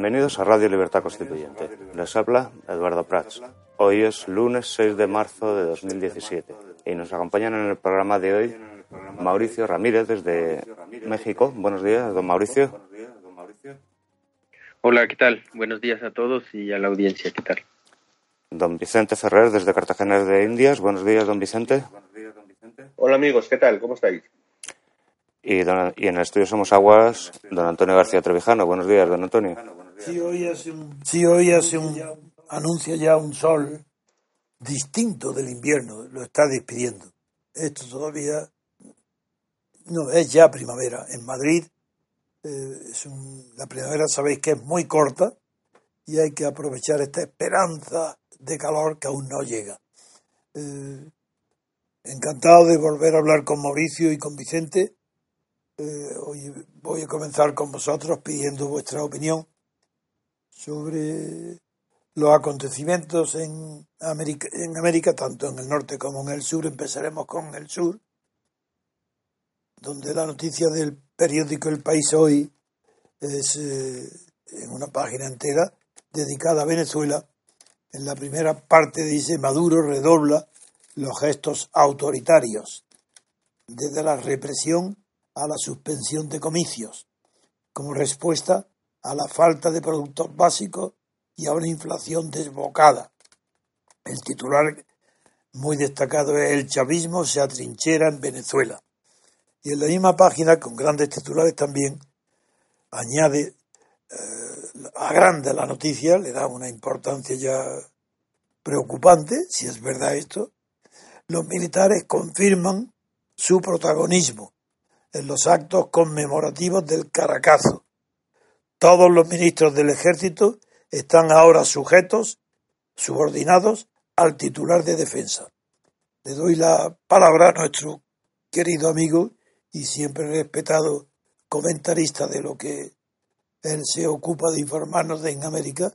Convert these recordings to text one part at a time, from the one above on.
Bienvenidos a Radio Libertad Constituyente. Les habla Eduardo Prats. Hoy es lunes 6 de marzo de 2017 y nos acompañan en el programa de hoy Mauricio Ramírez desde México. Buenos días, don Mauricio. Hola, ¿qué tal? Buenos días a todos y a la audiencia, ¿qué tal? Don Vicente Ferrer desde Cartagena de Indias. Buenos días, don Vicente. Hola amigos, ¿qué tal? ¿Cómo estáis? Y, don- y en el estudio Somos Aguas, don Antonio García Trevijano. Buenos días, don Antonio. Si hoy hace un, si hoy hace un anuncia ya un sol distinto del invierno, lo está despidiendo. Esto todavía no es ya primavera. En Madrid eh, es un- la primavera sabéis que es muy corta y hay que aprovechar esta esperanza de calor que aún no llega. Eh, encantado de volver a hablar con Mauricio y con Vicente. Eh, hoy voy a comenzar con vosotros pidiendo vuestra opinión sobre los acontecimientos en América, en América, tanto en el norte como en el sur. Empezaremos con el sur, donde la noticia del periódico El País Hoy es eh, en una página entera dedicada a Venezuela. En la primera parte dice Maduro redobla los gestos autoritarios, desde la represión a la suspensión de comicios, como respuesta a la falta de productos básicos y a una inflación desbocada. El titular muy destacado es El chavismo se atrinchera en Venezuela. Y en la misma página, con grandes titulares también, añade, eh, agranda la noticia, le da una importancia ya preocupante, si es verdad esto. Los militares confirman su protagonismo en los actos conmemorativos del Caracazo. Todos los ministros del ejército están ahora sujetos, subordinados al titular de defensa. Le doy la palabra a nuestro querido amigo y siempre respetado comentarista de lo que él se ocupa de informarnos de en América,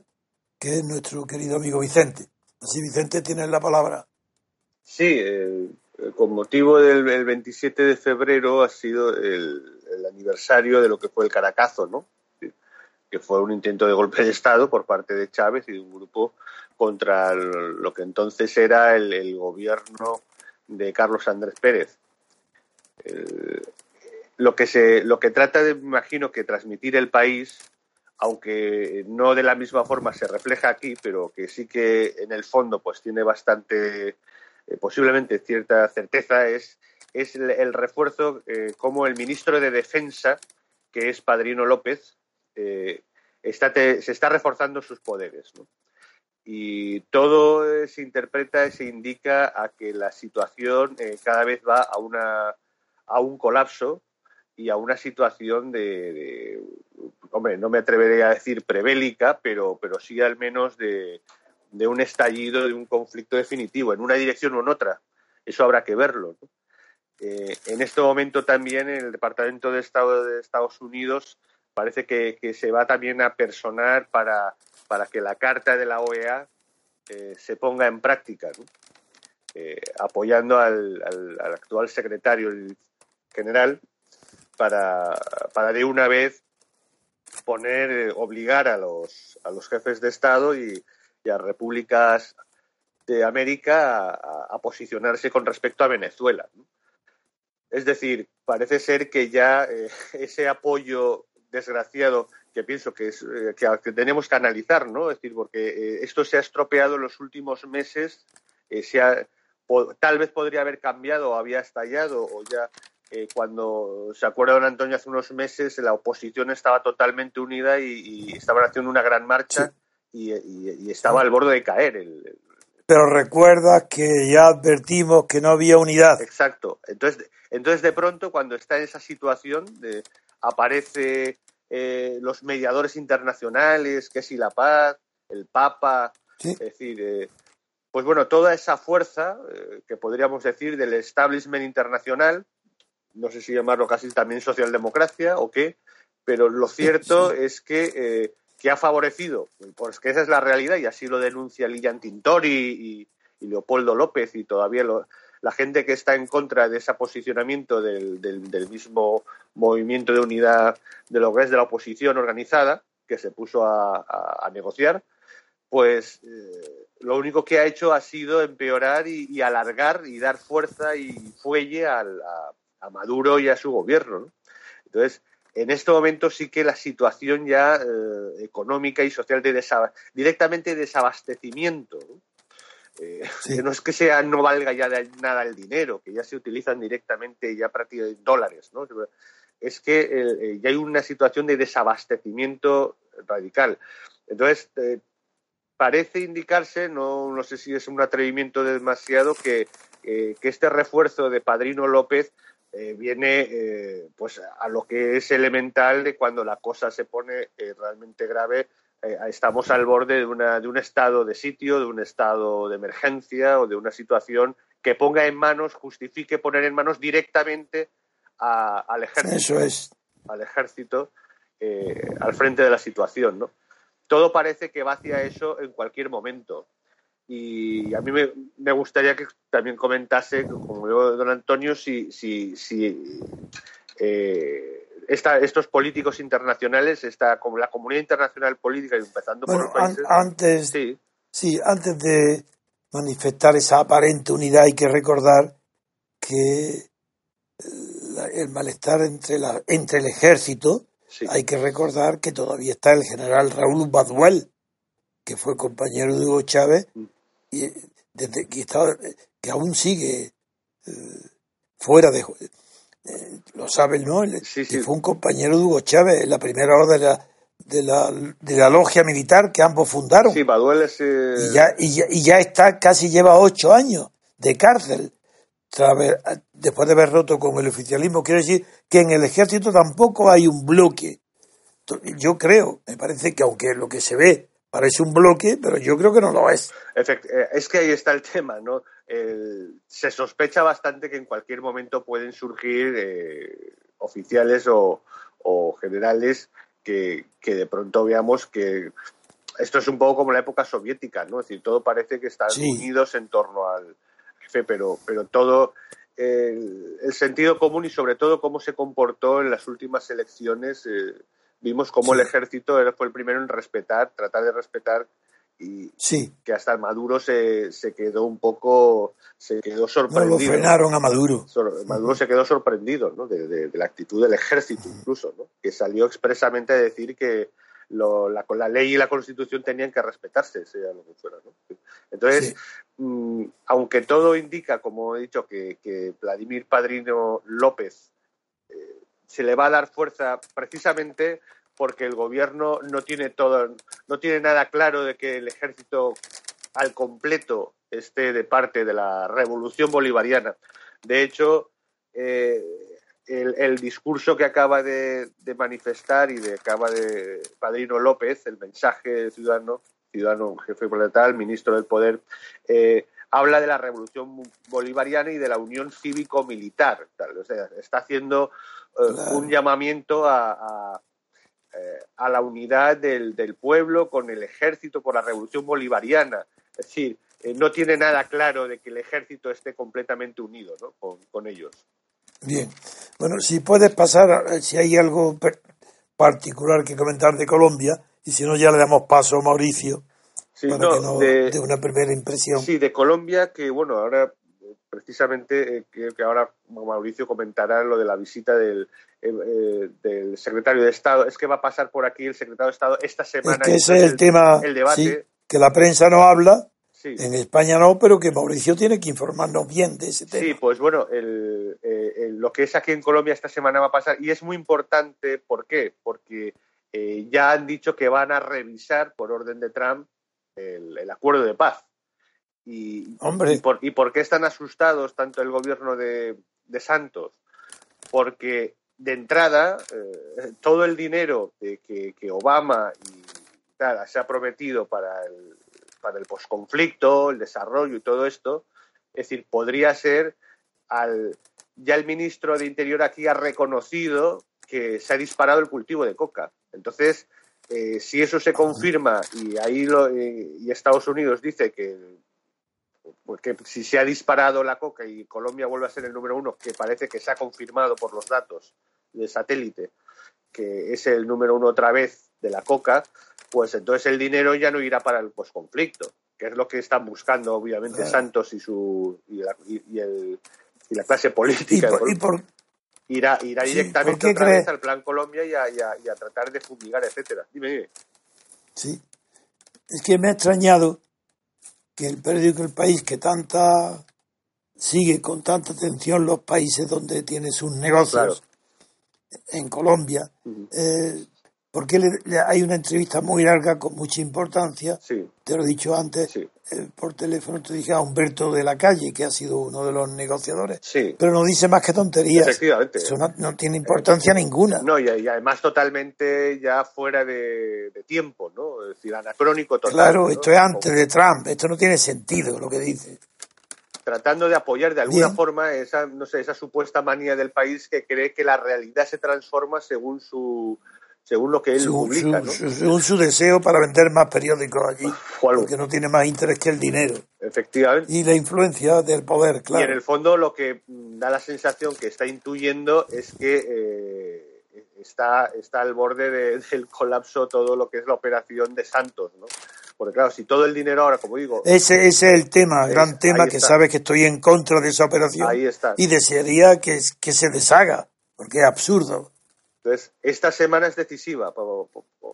que es nuestro querido amigo Vicente. Así, Vicente, tienes la palabra. Sí, eh, con motivo del el 27 de febrero ha sido el, el aniversario de lo que fue el Caracazo, ¿no? Que fue un intento de golpe de Estado por parte de Chávez y de un grupo contra lo que entonces era el, gobierno de Carlos Andrés Pérez. Lo que se lo que trata de, imagino que transmitir el país aunque no de la misma forma se refleja aquí pero que sí que en el fondo pues tiene bastante eh, posiblemente cierta certeza es es el, el refuerzo eh, como el ministro de defensa que es Padrino López, eh, se está reforzando sus poderes. Y todo se interpreta y se indica a que la situación eh, cada vez va a, una, a un colapso y a una situación de, hombre, no me atrevería a decir prebélica, pero, pero sí al menos de, de, un estallido, de un conflicto definitivo, en una dirección o en otra. Eso habrá que verlo. Eh, en este momento también el Departamento de Estado de Estados Unidos parece que, se va también a personar para, para que la carta de la OEA eh, se ponga en práctica, eh, apoyando al, actual secretario general para, para de una vez poner, eh, obligar a los, a los jefes de Estado y, a repúblicas de América a, posicionarse con respecto a Venezuela. Es decir, parece ser que ya ese apoyo desgraciado que pienso que, es, eh, que, tenemos que analizar, ¿no? Es decir, porque eh, esto se ha estropeado en los últimos meses, eh, se tal vez podría haber cambiado o había estallado o ya cuando se acuerda don Antonio hace unos meses la oposición estaba totalmente unida y, estaban haciendo una gran marcha y, estaba al borde de caer. Pero recuerda que ya advertimos que no había unidad. Exacto. Entonces, entonces de pronto cuando está en esa situación de, aparece eh, los mediadores internacionales, que si la paz, el Papa, es decir, eh, pues bueno, toda esa fuerza eh, que podríamos decir del establishment internacional, no sé si llamarlo casi también socialdemocracia o qué, pero lo cierto es que, que, ha favorecido, pues que esa es la realidad y así lo denuncia Lilian Tintori y, y Leopoldo López y todavía lo, la gente que está en contra de ese posicionamiento del, mismo movimiento de unidad de lo que es de la oposición organizada, que se puso a, negociar, pues eh, lo único que ha hecho ha sido empeorar y, alargar y dar fuerza y fuelle a, Maduro y a su gobierno. Entonces, en este momento sí que la situación ya eh, económica y social de directamente desabastecimiento eh, no es que sea no valga ya nada el dinero, que ya se utilizan directamente ya prácticamente en dólares, ¿no? Es que eh, ya hay una situación de desabastecimiento radical. Entonces, eh, parece indicarse, no, no sé si es un atrevimiento demasiado, que, que este refuerzo de Padrino López viene pues a lo que es elemental de cuando la cosa se pone realmente grave eh, estamos al borde de, una, de un estado de sitio, de un estado de emergencia o de una situación que ponga en manos, justifique poner en manos directamente al ejército. Eso es. Al ejército eh, al frente de la situación, ¿no? Todo parece que va hacia eso en cualquier momento. Y a mí me, gustaría que también comentase, como yo, don Antonio, si, si, si eh, estos políticos internacionales, esta, como la comunidad internacional política, y empezando por los países. antes, sí. antes de manifestar esa aparente unidad, hay que recordar que el malestar entre, la, entre el ejército, hay que recordar que todavía está el general Raúl Baduel, que fue compañero de Hugo Chávez, mm. y desde que, estaba, que aún sigue eh, fuera de, eh, lo saben, ¿no? Sí, fue un compañero de Hugo Chávez en la primera hora de la, de la, de la logia militar que ambos fundaron. Sí, Baduel es, y, ya, y, ya, y ya está, casi lleva ocho años de cárcel después de haber roto con el oficialismo. Quiero decir que en el ejército tampoco hay un bloque. Yo creo, me parece que aunque lo que se ve parece un bloque, pero yo creo que no lo es. Eh, es que ahí está el tema, ¿no? se sospecha bastante que en cualquier momento pueden surgir eh, oficiales o, generales que, de pronto veamos que esto es un poco como la época soviética, ¿no? Es decir, todo parece que están unidos en torno al jefe, pero, pero todo el, sentido común y sobre todo cómo se comportó en las últimas elecciones, eh, vimos cómo el ejército fue el primero en respetar, tratar de respetar y sí. que hasta Maduro se, se quedó un poco, se quedó sorprendido. No lo frenaron a Maduro. Maduro se quedó sorprendido ¿no? de, la actitud del ejército incluso, ¿no? que salió expresamente a decir que lo, la, la ley y la constitución tenían que respetarse, sea lo que fuera. ¿no? Entonces, mm, aunque todo indica, como he dicho, que, que Vladimir Padrino López eh, se le va a dar fuerza precisamente porque el gobierno no tiene todo, no tiene nada claro de que el ejército al completo esté de parte de la revolución bolivariana. De hecho, eh, el, discurso que acaba de, manifestar y de acaba de Padrino López, el mensaje ciudadano, ciudadano jefe planetario, ministro del Poder, eh, habla de la revolución bolivariana y de la unión cívico-militar. O sea, está haciendo eh, un llamamiento a, eh, a, la unidad del, del, pueblo con el ejército por la revolución bolivariana. Es decir, no tiene nada claro de que el ejército esté completamente unido ¿no? con, con ellos. Bien. Bueno, si puedes pasar, si hay algo particular que comentar de Colombia, y si no, ya le damos paso a Mauricio para que nos dé una primera impresión. Sí, de Colombia, que bueno, ahora precisamente eh, que, ahora Mauricio comentará lo de la visita del, eh, eh, del secretario de Estado. Es que va a pasar por aquí el secretario de Estado esta semana. Es que ese es el, tema, el debate. que la prensa no habla en España no, pero que Mauricio tiene que informarnos bien de ese tema. Sí, pues bueno, eh, lo que es aquí en Colombia esta semana va a pasar y es muy importante. ¿Por qué? Porque eh, ya han dicho que van a revisar por orden de Trump el, acuerdo de paz. Y, Hombre. Y por, qué están asustados tanto el gobierno de, Santos? Porque de entrada, eh, todo el dinero que, que Obama y tal, se ha prometido para el, para el posconflicto, el desarrollo y todo esto. Es decir, podría ser al ya el ministro de Interior aquí ha reconocido que se ha disparado el cultivo de coca. Entonces, eh, si eso se confirma y ahí lo, eh, y Estados Unidos dice que, pues que si se ha disparado la coca y Colombia vuelve a ser el número uno, que parece que se ha confirmado por los datos de satélite, que es el número uno otra vez de la coca, pues entonces el dinero ya no irá para el posconflicto, que es lo que están buscando obviamente Santos y su y la, clase política. Irá, irá directamente otra vez al plan Colombia y a, tratar de fumigar, etcétera. Dime, dime. Sí. Es que me ha extrañado que el periódico El País, que tanta sigue con tanta atención los países donde tiene sus negocios, en Colombia, porque hay una entrevista muy larga con mucha importancia, te lo he dicho antes, eh, por teléfono te dije a Humberto de la Calle, que ha sido uno de los negociadores, pero no dice más que tonterías. Efectivamente. Eso no, tiene importancia ninguna. No, y, además totalmente ya fuera de, tiempo, ¿no? Es decir, anacrónico total. Claro, esto es antes de Trump, esto no tiene sentido lo que dice tratando de apoyar de alguna forma esa, no sé, esa supuesta manía del país que cree que la realidad se transforma según su, según lo que él publica. ¿no? según su deseo para vender más periódicos allí, porque no tiene más interés que el dinero. Efectivamente. Y la influencia del poder, claro. Y en el fondo lo que da la sensación que está intuyendo es que eh, está, está al borde del colapso todo lo que es la operación de Santos, ¿no? Porque claro, si todo el dinero ahora, como digo... Ese, es el tema, gran tema, que sabes que estoy en contra de esa operación. Ahí está. Y desearía que, que se deshaga, porque es absurdo. Entonces, esta semana es decisiva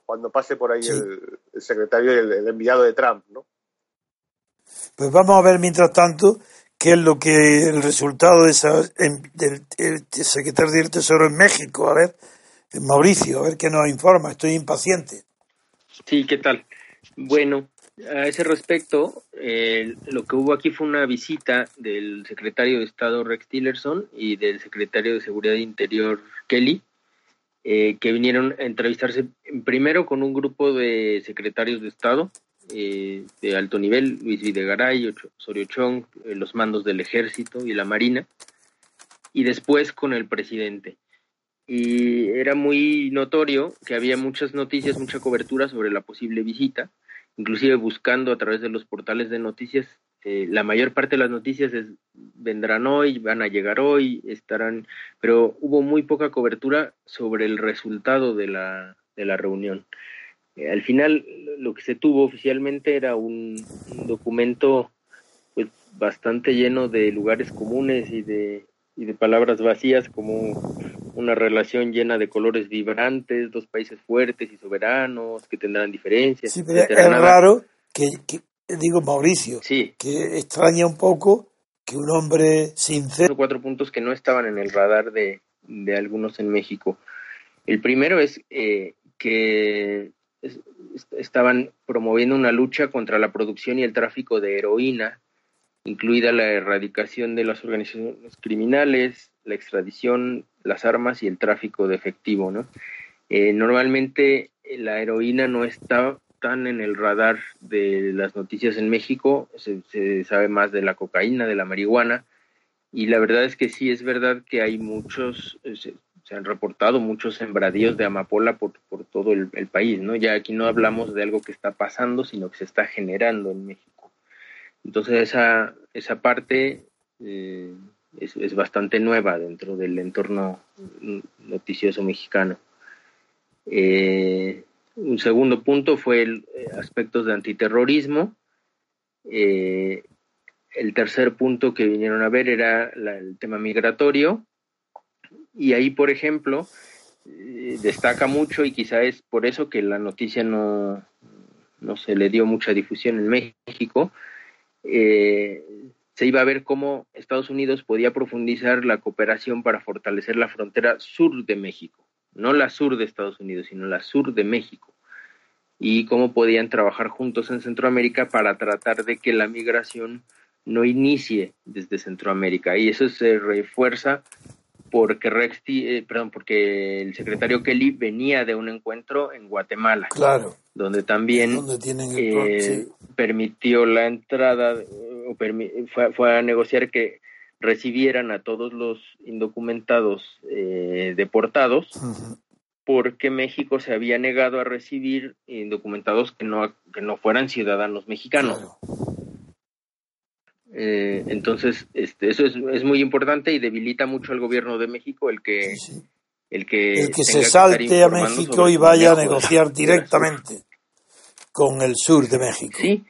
cuando pase por ahí el, secretario y el, enviado de Trump, ¿no? Pues vamos a ver mientras tanto qué es lo que el resultado de esa, del, secretario del Tesoro en México. A ver, Mauricio, a ver qué nos informa. Estoy impaciente. Sí, ¿qué tal? Bueno, a ese respecto, lo que hubo aquí fue una visita del secretario de Estado Rex Tillerson y del secretario de Seguridad Interior Kelly eh, que vinieron a entrevistarse primero con un grupo de secretarios de Estado eh, de alto nivel, Luis Videgaray, Osorio Chong, eh, los mandos del ejército y la marina, y después con el presidente. Y era muy notorio que había muchas noticias, mucha cobertura sobre la posible visita, inclusive buscando a través de los portales de noticias eh, la mayor parte de las noticias es, vendrán hoy, van a llegar hoy, estarán, pero hubo muy poca cobertura sobre el resultado de la, de la reunión. Eh, al final, lo que se tuvo oficialmente era un, documento pues, bastante lleno de lugares comunes y de, y de palabras vacías como una relación llena de colores vibrantes, dos países fuertes y soberanos que tendrán diferencias. Sí, pero es raro que, digo Mauricio, que extraña un poco que un hombre sincero... Cuatro puntos que no estaban en el radar de, de algunos en México. El primero es eh, que estaban promoviendo una lucha contra la producción y el tráfico de heroína, incluida la erradicación de las organizaciones criminales, la extradición, las armas y el tráfico de efectivo. ¿no? Eh, normalmente la heroína no está tan en el radar de las noticias en México, se, sabe más de la cocaína, de la marihuana, y la verdad es que sí es verdad que hay muchos, eh, se, han reportado muchos sembradíos de amapola por, por todo el, país, ¿no? Ya aquí no hablamos de algo que está pasando, sino que se está generando en México. Entonces esa, esa parte eh, es, es bastante nueva dentro del entorno noticioso mexicano. Eh, un segundo punto fue el, eh, aspectos de antiterrorismo. Eh, el tercer punto que vinieron a ver era el tema migratorio. Y ahí, por ejemplo, eh, destaca mucho y quizá es por eso que la noticia no, no se le dio mucha difusión en México. se iba a ver cómo Estados Unidos podía profundizar la cooperación para fortalecer la frontera sur de México no la sur de Estados Unidos, sino la sur de México, y cómo podían trabajar juntos en Centroamérica para tratar de que la migración no inicie desde Centroamérica. Y eso se refuerza porque Rex, eh, perdón, porque el secretario Kelly venía de un encuentro en Guatemala, claro, donde también eh, permitió la entrada o fue, fue, a negociar que recibieran a todos los indocumentados eh, deportados, porque México se había negado a recibir indocumentados que no, que no fueran ciudadanos mexicanos. Eh, entonces, este, eso es, es, muy importante y debilita mucho al gobierno de México el que, El que, el que se salte a México y vaya a negociar directamente con el sur de México. Sí,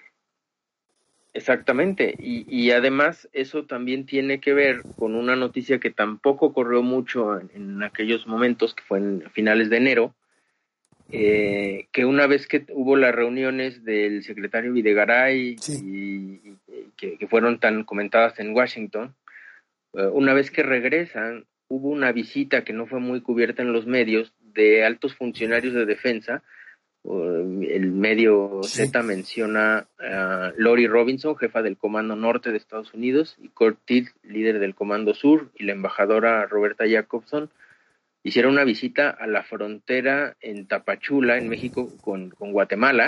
Exactamente, y, y, además eso también tiene que ver con una noticia que tampoco corrió mucho en, aquellos momentos, que fue en finales de enero, eh, que una vez que hubo las reuniones del secretario Videgaray y, que, fueron tan comentadas en Washington, eh, una vez que regresan, hubo una visita que no fue muy cubierta en los medios de altos funcionarios de defensa el medio Z menciona a Lori Robinson, jefa del Comando Norte de Estados Unidos, y Cortiz, líder del Comando Sur, y la embajadora Roberta Jacobson, hicieron una visita a la frontera en Tapachula, en México, con, Guatemala,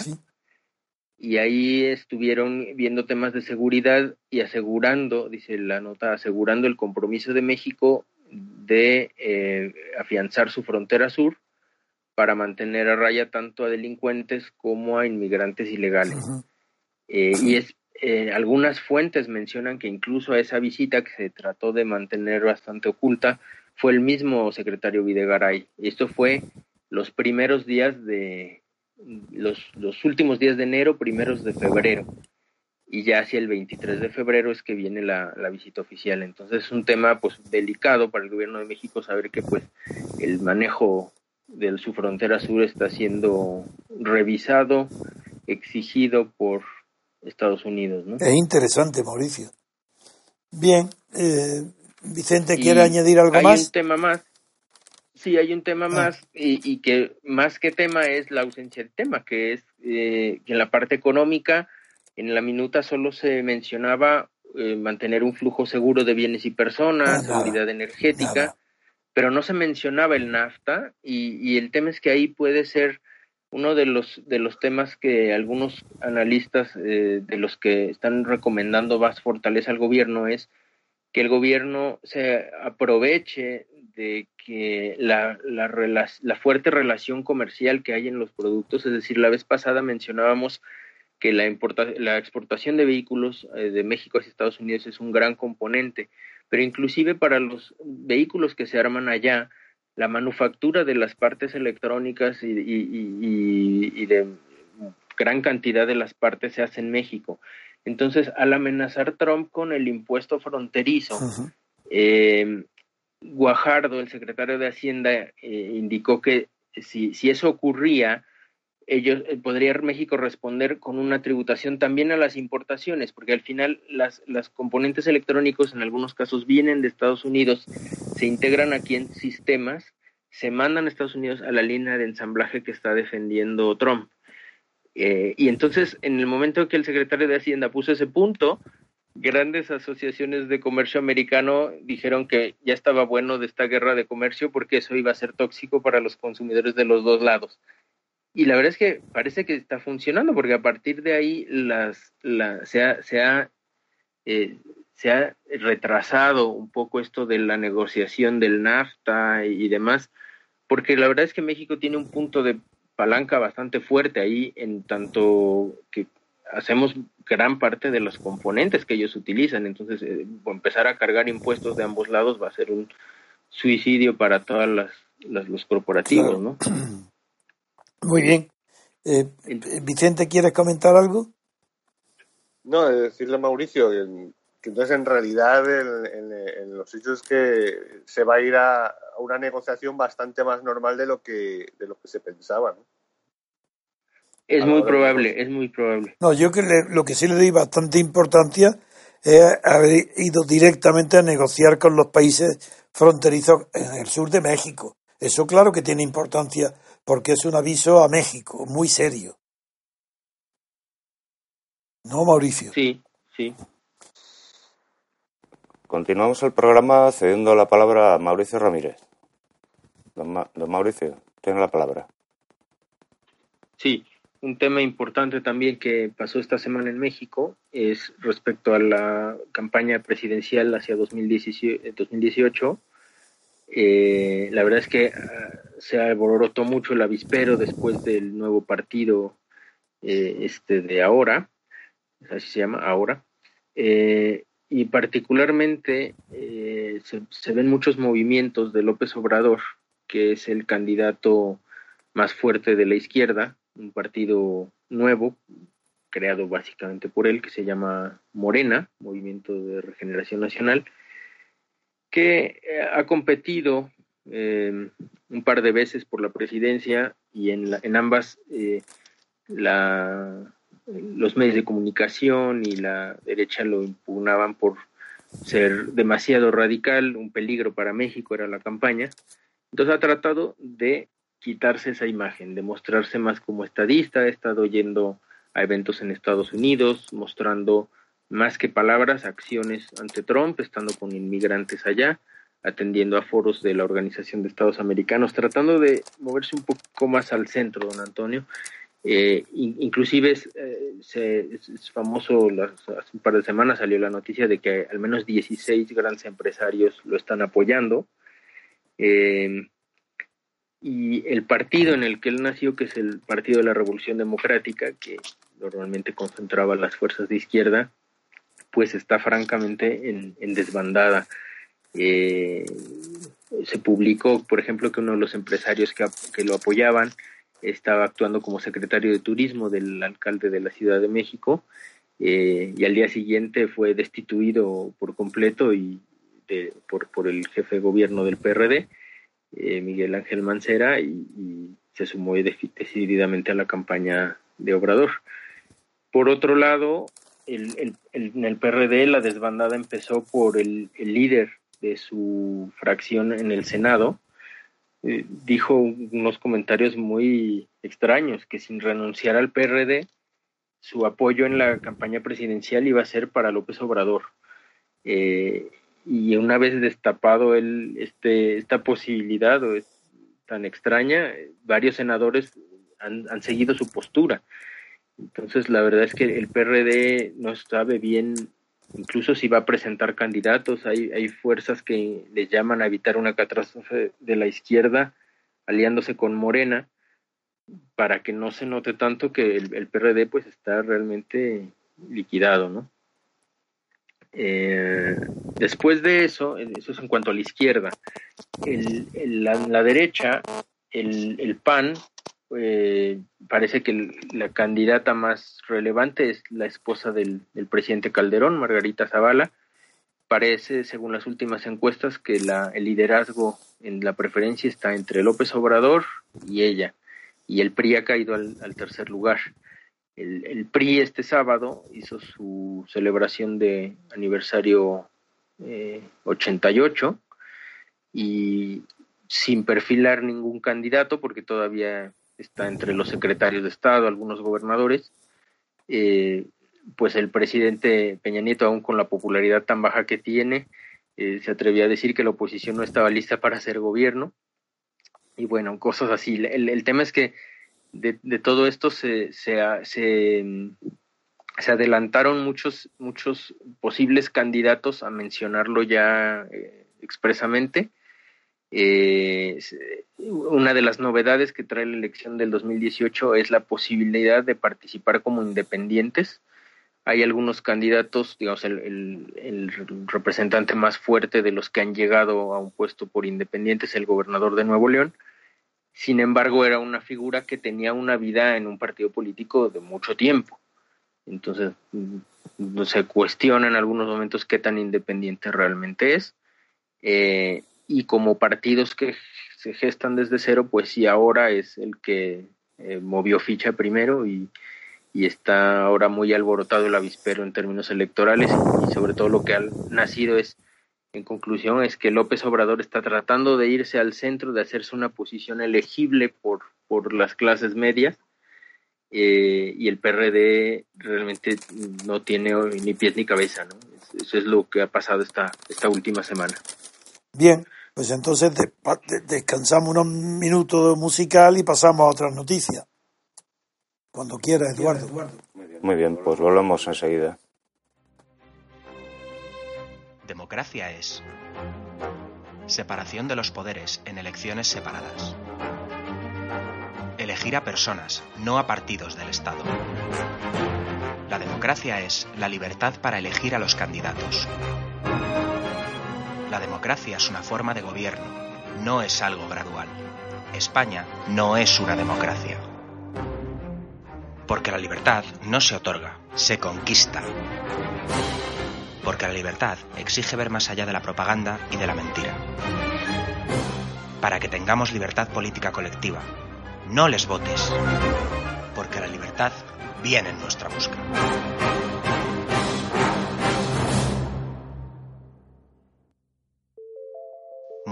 y ahí estuvieron viendo temas de seguridad y asegurando, dice la nota, asegurando el compromiso de México de eh, afianzar su frontera sur para mantener a raya tanto a delincuentes como a inmigrantes ilegales. Eh, y es, eh, algunas fuentes mencionan que incluso a esa visita que se trató de mantener bastante oculta fue el mismo secretario Videgaray. Esto fue los primeros días de los, los últimos días de enero, primeros de febrero. Y ya hacia el 23 de febrero es que viene la, la visita oficial. Entonces es un tema pues delicado para el gobierno de México saber que pues el manejo de su frontera sur está siendo revisado, exigido por Estados Unidos. ¿no? Es interesante, Mauricio. Bien, eh, Vicente, ¿quiere añadir algo más? Hay un tema más. Sí, hay un tema ah. más y, que más que tema es la ausencia de tema, que es eh, que en la parte económica, en la minuta solo se mencionaba eh, mantener un flujo seguro de bienes y personas, seguridad energética pero no se mencionaba el NAFTA y, el tema es que ahí puede ser uno de los de los temas que algunos analistas eh, de los que están recomendando más fortaleza al gobierno es que el gobierno se aproveche de que la, la, la, fuerte relación comercial que hay en los productos, es decir, la vez pasada mencionábamos que la, la exportación de vehículos eh, de México hacia Estados Unidos es un gran componente, pero inclusive para los vehículos que se arman allá, la manufactura de las partes electrónicas y, de gran cantidad de las partes se hace en México. Entonces, al amenazar Trump con el impuesto fronterizo, eh, Guajardo, el secretario de Hacienda, eh, indicó que si, si, eso ocurría, ellos eh, podría México responder con una tributación también a las importaciones, porque al final las, componentes electrónicos en algunos casos vienen de Estados Unidos, se integran aquí en sistemas, se mandan a Estados Unidos a la línea de ensamblaje que está defendiendo Trump. Eh, y entonces, en el momento que el secretario de Hacienda puso ese punto, grandes asociaciones de comercio americano dijeron que ya estaba bueno de esta guerra de comercio porque eso iba a ser tóxico para los consumidores de los dos lados. Y la verdad es que parece que está funcionando porque a partir de ahí las, la, se, ha, se, ha, eh, se ha retrasado un poco esto de la negociación del NAFTA y demás, porque la verdad es que México tiene un punto de palanca bastante fuerte ahí en tanto que hacemos gran parte de los componentes que ellos utilizan. Entonces, eh, empezar a cargar impuestos de ambos lados va a ser un suicidio para todas las, los corporativos, ¿no? Muy bien. Eh, Vicente, ¿quieres comentar algo? No, decirle a Mauricio que entonces en realidad en, los hechos es que se va a ir a, una negociación bastante más normal de lo que de lo que se pensaba, ¿no? Es muy probable, es muy probable. No, yo que lo que sí le doy bastante importancia es haber ido directamente a negociar con los países fronterizos en el sur de México. Eso claro que tiene importancia porque es un aviso a México muy serio. ¿No, Mauricio? Sí, sí. Continuamos el programa cediendo la palabra a Mauricio Ramírez. Don, Mauricio, tiene la palabra. Sí, un tema importante también que pasó esta semana en México es respecto a la campaña presidencial hacia 2018. Eh, la verdad es que ah, se alborotó mucho el avispero después del nuevo partido eh, este de ahora, así se llama ahora, eh, y particularmente eh, se, ven muchos movimientos de López Obrador, que es el candidato más fuerte de la izquierda, un partido nuevo, creado básicamente por él, que se llama Morena, Movimiento de Regeneración Nacional, que ha competido eh, un par de veces por la presidencia y en, en ambas la, los medios de comunicación y la derecha lo impugnaban por ser demasiado radical, un peligro para México era la campaña. Entonces ha tratado de quitarse esa imagen, de mostrarse más como estadista, ha estado yendo a eventos en Estados Unidos, mostrando más que palabras, acciones ante Trump, estando con inmigrantes allá, atendiendo a foros de la Organización de Estados Americanos, tratando de moverse un poco más al centro, don Antonio, eh, inclusive es, eh, es, famoso, hace un par de semanas salió la noticia de que al menos 16 grandes empresarios lo están apoyando. Eh, y el partido en el que él nació, que es el Partido de la Revolución Democrática, que normalmente concentraba las fuerzas de izquierda, pues está francamente en, en desbandada. Se publicó, por ejemplo, que uno de los empresarios que, lo apoyaban estaba actuando como secretario de turismo del alcalde de la Ciudad de México eh, y al día siguiente fue destituido por completo y por, por el jefe de gobierno del PRD, eh, Miguel Ángel Mancera, y, se sumó decididamente a la campaña de Obrador. Por otro lado, el, en el PRD la desbandada empezó por el líder de su fracción en el Senado, eh, dijo unos comentarios muy extraños, que sin renunciar al PRD, su apoyo en la campaña presidencial iba a ser para López Obrador. Eh, y una vez destapado el, este, esta posibilidad tan extraña, varios senadores han, han seguido su postura. Entonces, la verdad es que el PRD no sabe bien incluso si va a presentar candidatos, hay, hay fuerzas que le llaman a evitar una catástrofe de la izquierda aliándose con Morena para que no se note tanto que el, PRD pues está realmente liquidado, ¿no? Eh, después de eso, eso es en cuanto a la izquierda, el, la, derecha, el, el PAN eh, parece que la candidata más relevante es la esposa del, presidente Calderón, Margarita Zavala. Parece, según las últimas encuestas, que el liderazgo en la preferencia está entre López Obrador y ella. y el PRI ha caído al, tercer lugar. El, PRI este sábado hizo su celebración de aniversario 88 eh, y sin perfilar ningún candidato porque todavía está entre los secretarios de Estado, algunos gobernadores, eh, pues el presidente Peña Nieto, aún con la popularidad tan baja que tiene, eh, se atrevía a decir que la oposición no estaba lista para hacer gobierno. Y bueno, cosas así. El, tema es que de, todo esto se, se, se, adelantaron muchos, muchos posibles candidatos a mencionarlo ya eh, expresamente. Eh, una de las novedades que trae la elección del 2018 es la posibilidad de participar como independientes hay algunos candidatos, digamos, el, representante más fuerte de los que han llegado a un puesto por independiente es el gobernador de Nuevo León. Sin embargo, era una figura que tenía una vida en un partido político de mucho tiempo. Entonces, mm, se cuestiona en algunos momentos qué tan independiente realmente es. Eh, y como partidos que se gestan desde cero, pues sí, ahora es el que eh, movió ficha primero y, y está ahora muy alborotado el avispero en términos electorales y sobre todo lo que ha nacido es, en conclusión, es que López Obrador está tratando de irse al centro, de hacerse una posición elegible por, por las clases medias eh, y el PRD realmente no tiene ni pies ni cabeza, ¿no? Eso es lo que ha pasado esta, esta última semana. Bien, pues entonces descansamos unos minutos musical y pasamos a otras noticias. Cuando quiera, Eduardo. Muy bien, pues volvemos enseguida. Democracia es separación de los poderes en elecciones separadas. Elegir a personas, no a partidos del Estado. La democracia es la libertad para elegir a los candidatos. Democracia es una forma de gobierno, no es algo gradual. España no es una democracia. Porque la libertad no se otorga, se conquista. Porque la libertad exige ver más allá de la propaganda y de la mentira. Para que tengamos libertad política colectiva, no les votes. Porque la libertad viene en nuestra busca.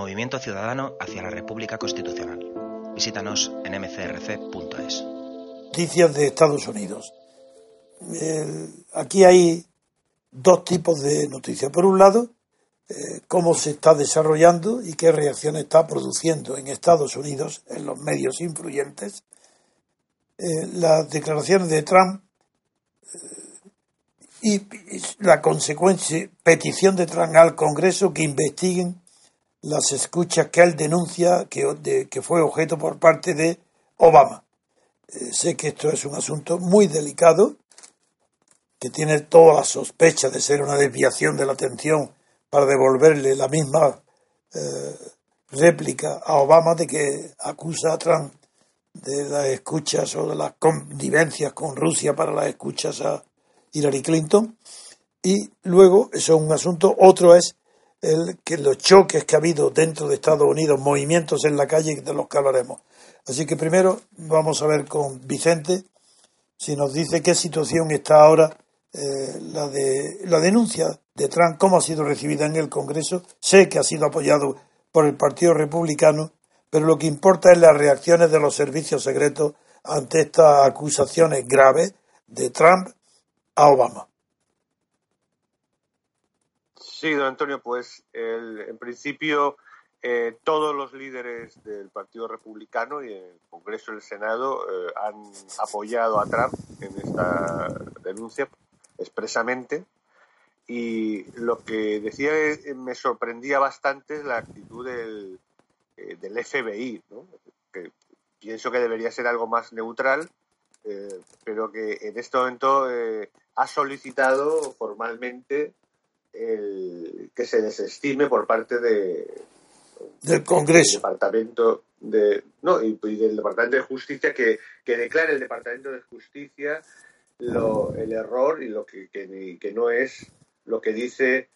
Movimiento Ciudadano hacia la República Constitucional. Visítanos en mcrc.es noticias de Estados Unidos. aquí hay dos tipos de noticias. Por un lado, eh, cómo se está desarrollando y qué reacciones está produciendo en Estados Unidos, en los medios influyentes, eh, las declaraciones de Trump eh, y, la consecuencia, petición de Trump al Congreso que investiguen las escuchas que él denuncia que, que fue objeto por parte de Obama. Eh, sé que esto es un asunto muy delicado, que tiene toda la sospecha de ser una desviación de la atención para devolverle la misma eh, réplica a Obama de que acusa a Trump de las escuchas o de las convivencias con Rusia para las escuchas a Hillary Clinton. Y luego, eso es un asunto, otro es el que los choques que ha habido dentro de Estados Unidos, movimientos en la calle de los que hablaremos. Así que primero vamos a ver con Vicente si nos dice qué situación está ahora eh, la de la denuncia de Trump, cómo ha sido recibida en el Congreso. Sé que ha sido apoyado por el Partido Republicano, pero lo que importa es las reacciones de los servicios secretos ante estas acusaciones graves de Trump a Obama. Sí, don Antonio, pues en principio eh, todos los líderes del Partido Republicano y el Congreso y el Senado eh, han apoyado a Trump en esta denuncia expresamente. Y lo que decía me sorprendía bastante es la actitud del, eh, del FBI, que pienso que debería ser algo más neutral, pero que en este momento ha solicitado formalmente el, que se desestime por parte de, del Congreso. departamento de, no, y, del Departamento de Justicia que, que declare el Departamento de Justicia lo, el error y lo que, que, no es lo que dice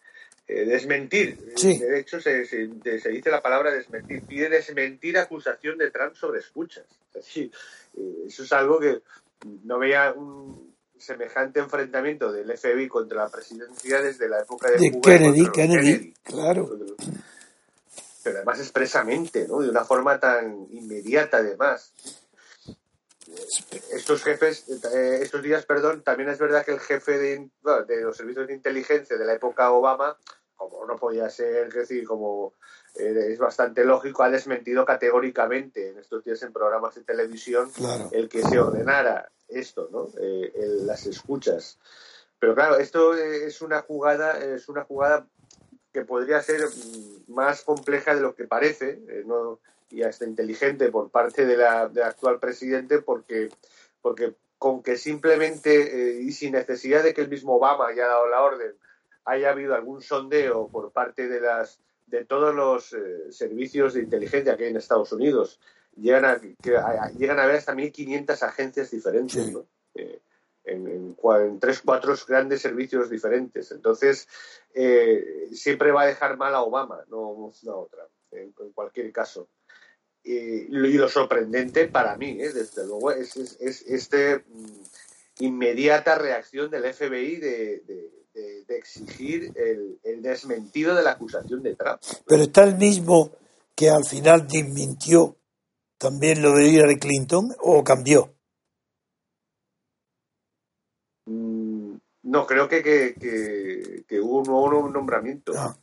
desmentir. De hecho, se, dice la palabra desmentir. Pide desmentir acusación de Trump sobre escuchas. eso es algo que no veía un semejante enfrentamiento del FBI contra la presidencia desde la época de, Kennedy, Kennedy, claro. Pero además expresamente, ¿no? De una forma tan inmediata, además. Estos jefes, eh, estos días, perdón, también es verdad que el jefe de, de los servicios de inteligencia de la época Obama, como no podía ser, es decir, como eh, es bastante lógico, ha desmentido categóricamente en estos días en programas de televisión el que se ordenara esto, ¿no? Eh, las escuchas. Pero claro, esto es una jugada, es una jugada que podría ser más compleja de lo que parece, eh, ¿no? y hasta inteligente por parte de la, del actual presidente, porque, porque con que simplemente y sin necesidad de que el mismo Obama haya dado la orden, haya habido algún sondeo por parte de las de todos los eh, servicios de inteligencia que hay en Estados Unidos. Llegan a, que, llegan a ver hasta 1.500 agencias diferentes, ¿no? Eh, en, en, tres, cuatro grandes servicios diferentes. Entonces, eh, siempre va a dejar mal a Obama, no, a otra, en, cualquier caso. Y, lo sorprendente para mí, desde luego, es, es, esta mm, inmediata reacción del FBI de de, exigir el, desmentido de la acusación de Trump. Pero está el mismo que al final desmintió también lo de Hillary Clinton o cambió. Mm, no, creo que, que, hubo un nuevo nombramiento. Ah.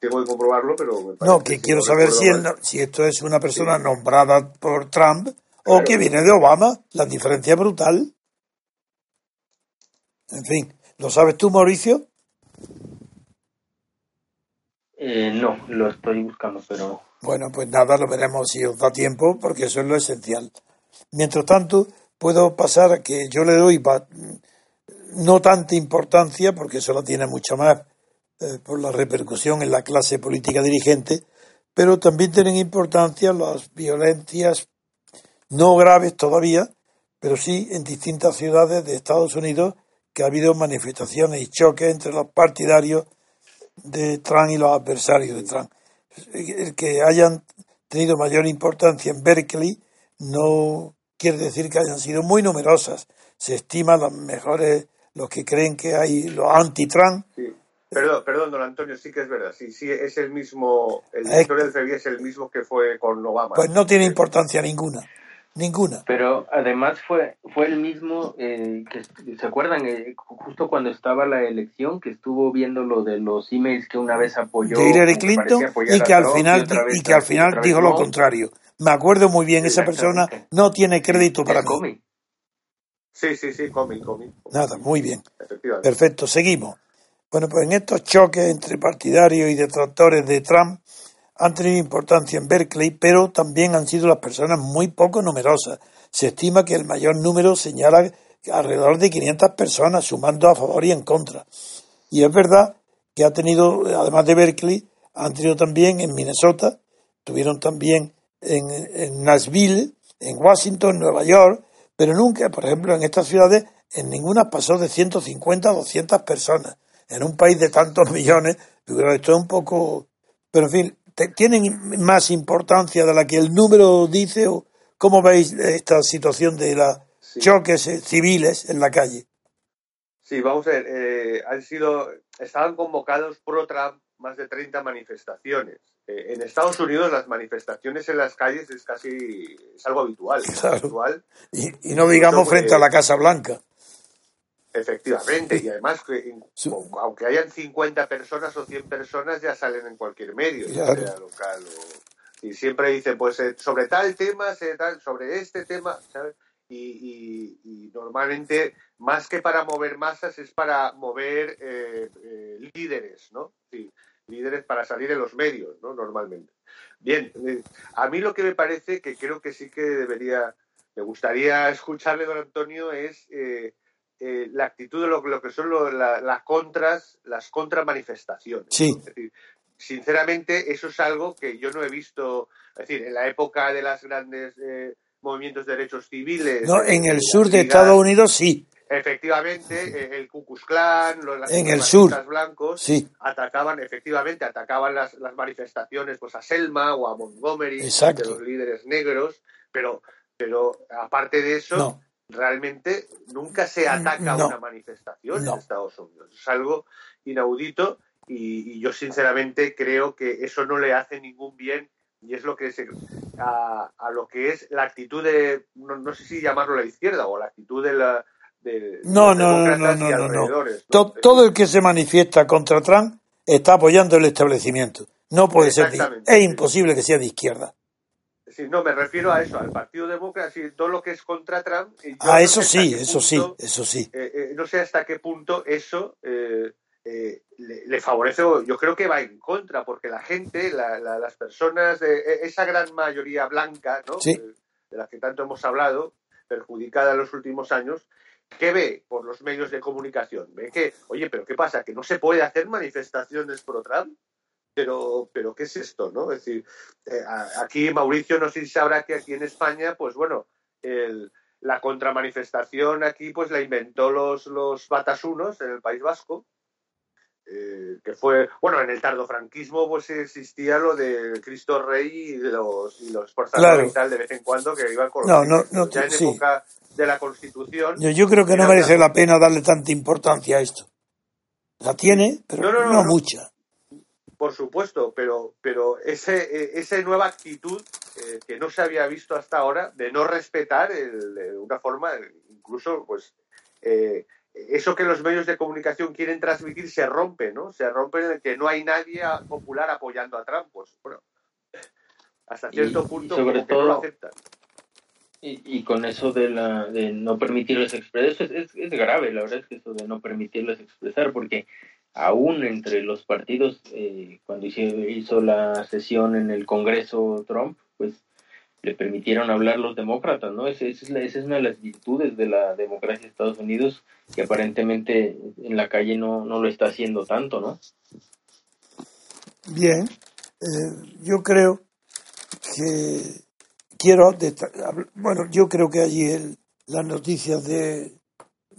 tengo que comprobarlo, pero... no, que, quiero saber si, si esto es una persona nombrada por Trump o que viene de Obama. La diferencia es brutal. En fin, ¿Lo sabes tú, Mauricio? Eh, no, lo estoy buscando, pero... Bueno, pues nada, lo veremos si os da tiempo, porque eso es lo esencial. Mientras tanto, puedo pasar a que yo le doy no tanta importancia, porque eso la tiene mucho más eh, por la repercusión en la clase política dirigente, pero también tienen importancia las violencias no graves todavía, pero sí en distintas ciudades de Estados Unidos que ha habido manifestaciones y choques entre los partidarios de Trump y los adversarios de Trump. El que hayan tenido mayor importancia en Berkeley no quiere decir que hayan sido muy numerosas. Se estima los mejores, los que creen que hay los anti-Trump. Perdón, perdón, don Antonio, sí que es verdad. Sí, sí, es el mismo, el director del FBI es el mismo que fue con Obama. Pues no tiene importancia ninguna. Ninguna. Pero además fue fue el mismo eh, que se acuerdan eh, justo cuando estaba la elección que estuvo viendo lo de los emails que una vez apoyó de Hillary Clinton y que al final y, que al final dijo lo contrario. Me acuerdo muy bien esa persona no tiene crédito para mí. Sí, sí, sí, Comi, Comi. Nada, muy bien. Perfecto, seguimos. Bueno, pues en estos choques entre partidarios y detractores de Trump han tenido importancia en Berkeley, pero también han sido las personas muy poco numerosas. Se estima que el mayor número señala alrededor de 500 personas, sumando a favor y en contra. Y es verdad que ha tenido, además de Berkeley, han tenido también en Minnesota, tuvieron también en, Nashville, en Washington, Nueva York, pero nunca, por ejemplo, en estas ciudades, en ninguna pasó de 150 a 200 personas. En un país de tantos millones, esto es un poco... Pero en fin, tienen más importancia de la que el número dice o cómo veis esta situación de los choques eh, civiles en la calle. Sí, vamos a ver, eh, han sido, estaban convocados por otra más de 30 manifestaciones. Eh, en Estados Unidos las manifestaciones en las calles es casi es algo habitual. habitual. Y, no digamos frente a la Casa Blanca. Efectivamente, y además, que aunque hayan 50 personas o 100 personas, ya salen en cualquier medio, sea local Y siempre dicen, pues eh, sobre tal tema, sobre este tema, ¿sabes? Y, normalmente, más que para mover masas, es para mover eh, eh, líderes, ¿no? Sí, líderes para salir en los medios, ¿no? Normalmente. Bien, a mí lo que me parece, que creo que sí que debería, me gustaría escucharle, don Antonio, es eh, la actitud de lo, lo que son las contras, las contramanifestaciones. Sí. sinceramente, eso es algo que yo no he visto, es decir, en la época de los grandes eh, movimientos de derechos civiles. No, en el sur de Estados Unidos sí, efectivamente eh, el Ku Klux Klan, los en el sur blancos sí. atacaban, efectivamente, atacaban las, las, manifestaciones pues a Selma o a Montgomery, de los líderes negros, pero, pero aparte de eso, no. Realmente nunca se ataca no. una manifestación no. en Estados Unidos. Es algo inaudito y, y, yo sinceramente creo que eso no le hace ningún bien y es lo que se, a, a, lo que es la actitud de no, no, sé si llamarlo la izquierda o la actitud de la de, no, de no, no, no, no, no. Todo, todo el que se manifiesta contra Trump está apoyando el establecimiento. No puede ser, es imposible que sea de izquierda. Sí, no, me refiero a eso, al Partido Demócrata, sí, todo lo que es contra Trump. ah, no eso sí, eso punto, sí, eso sí. Eh, eh, no sé hasta qué punto eso eh, le, le, favorece, yo creo que va en contra, porque la gente, la, la, las personas, de esa gran mayoría blanca, ¿no? Sí. De, de la que tanto hemos hablado, perjudicada en los últimos años, ¿qué ve por los medios de comunicación? Ve que, oye, pero ¿qué pasa? ¿Que no se puede hacer manifestaciones pro Trump? Pero, pero ¿qué es esto? ¿no? Es decir, eh, aquí Mauricio no sé si sabrá que aquí en España, pues bueno, el, la contramanifestación aquí pues la inventó los, los batasunos en el País Vasco, eh, que fue, bueno, en el tardofranquismo pues existía lo de Cristo Rey y los, y los portadores claro. y tal de vez en cuando que iban con no, no, no, ya en sí. época de la Constitución. Yo, yo creo que no merece la pena darle tanta importancia a esto. La tiene, pero no, mucha. Por supuesto, pero, pero ese, esa nueva actitud eh, que no se había visto hasta ahora de no respetar el, de una forma, incluso, pues, eh, eso que los medios de comunicación quieren transmitir se rompe, ¿no? Se rompe en el que no hay nadie popular apoyando a Trump, pues, bueno, hasta cierto y, punto y sobre como todo, que no lo aceptan. Y, y, con eso de, la, de no permitirles expresar, es, es, es, grave, la verdad es que eso de no permitirles expresar, porque aún entre los partidos, eh, cuando hizo, la sesión en el Congreso Trump, pues le permitieron hablar los demócratas, ¿no? Esa, es, esa es una de las virtudes de la democracia de Estados Unidos, que aparentemente en la calle no, no lo está haciendo tanto, ¿no? Bien, eh, yo creo que quiero bueno yo creo que allí el, las noticias de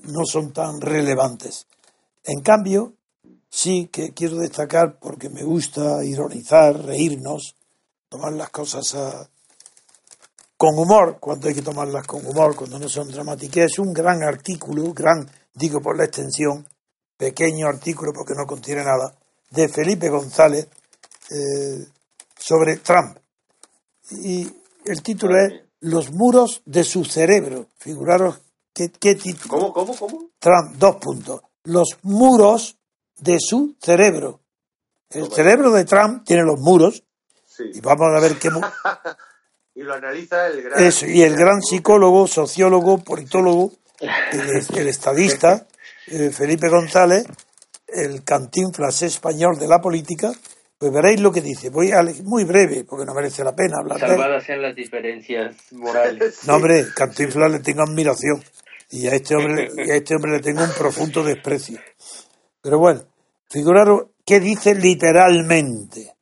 no son tan relevantes en cambio sí que quiero destacar porque me gusta ironizar reírnos tomar las cosas a, con humor cuando hay que tomarlas con humor cuando no son dramáticas es un gran artículo gran digo por la extensión pequeño artículo porque no contiene nada de Felipe González eh, sobre Trump y el título es Los muros de su cerebro. Figuraros qué, qué título. ¿Cómo, cómo, cómo? Trump, dos puntos. Los muros de su cerebro. El cerebro de Trump tiene los muros. Sí. Y vamos a ver qué. y lo analiza el gran... Eso, y el gran psicólogo, sociólogo, politólogo, el, el estadista, eh, Felipe González, el cantinflas español de la política, pues veréis lo que dice. Voy a muy breve, porque no merece la pena hablar. Salvadas sean las diferencias morales. No, hombre, Cantinflas le tengo admiración. Y a este hombre, y a este hombre le tengo un profundo desprecio. Pero bueno, figuraros qué dice literalmente.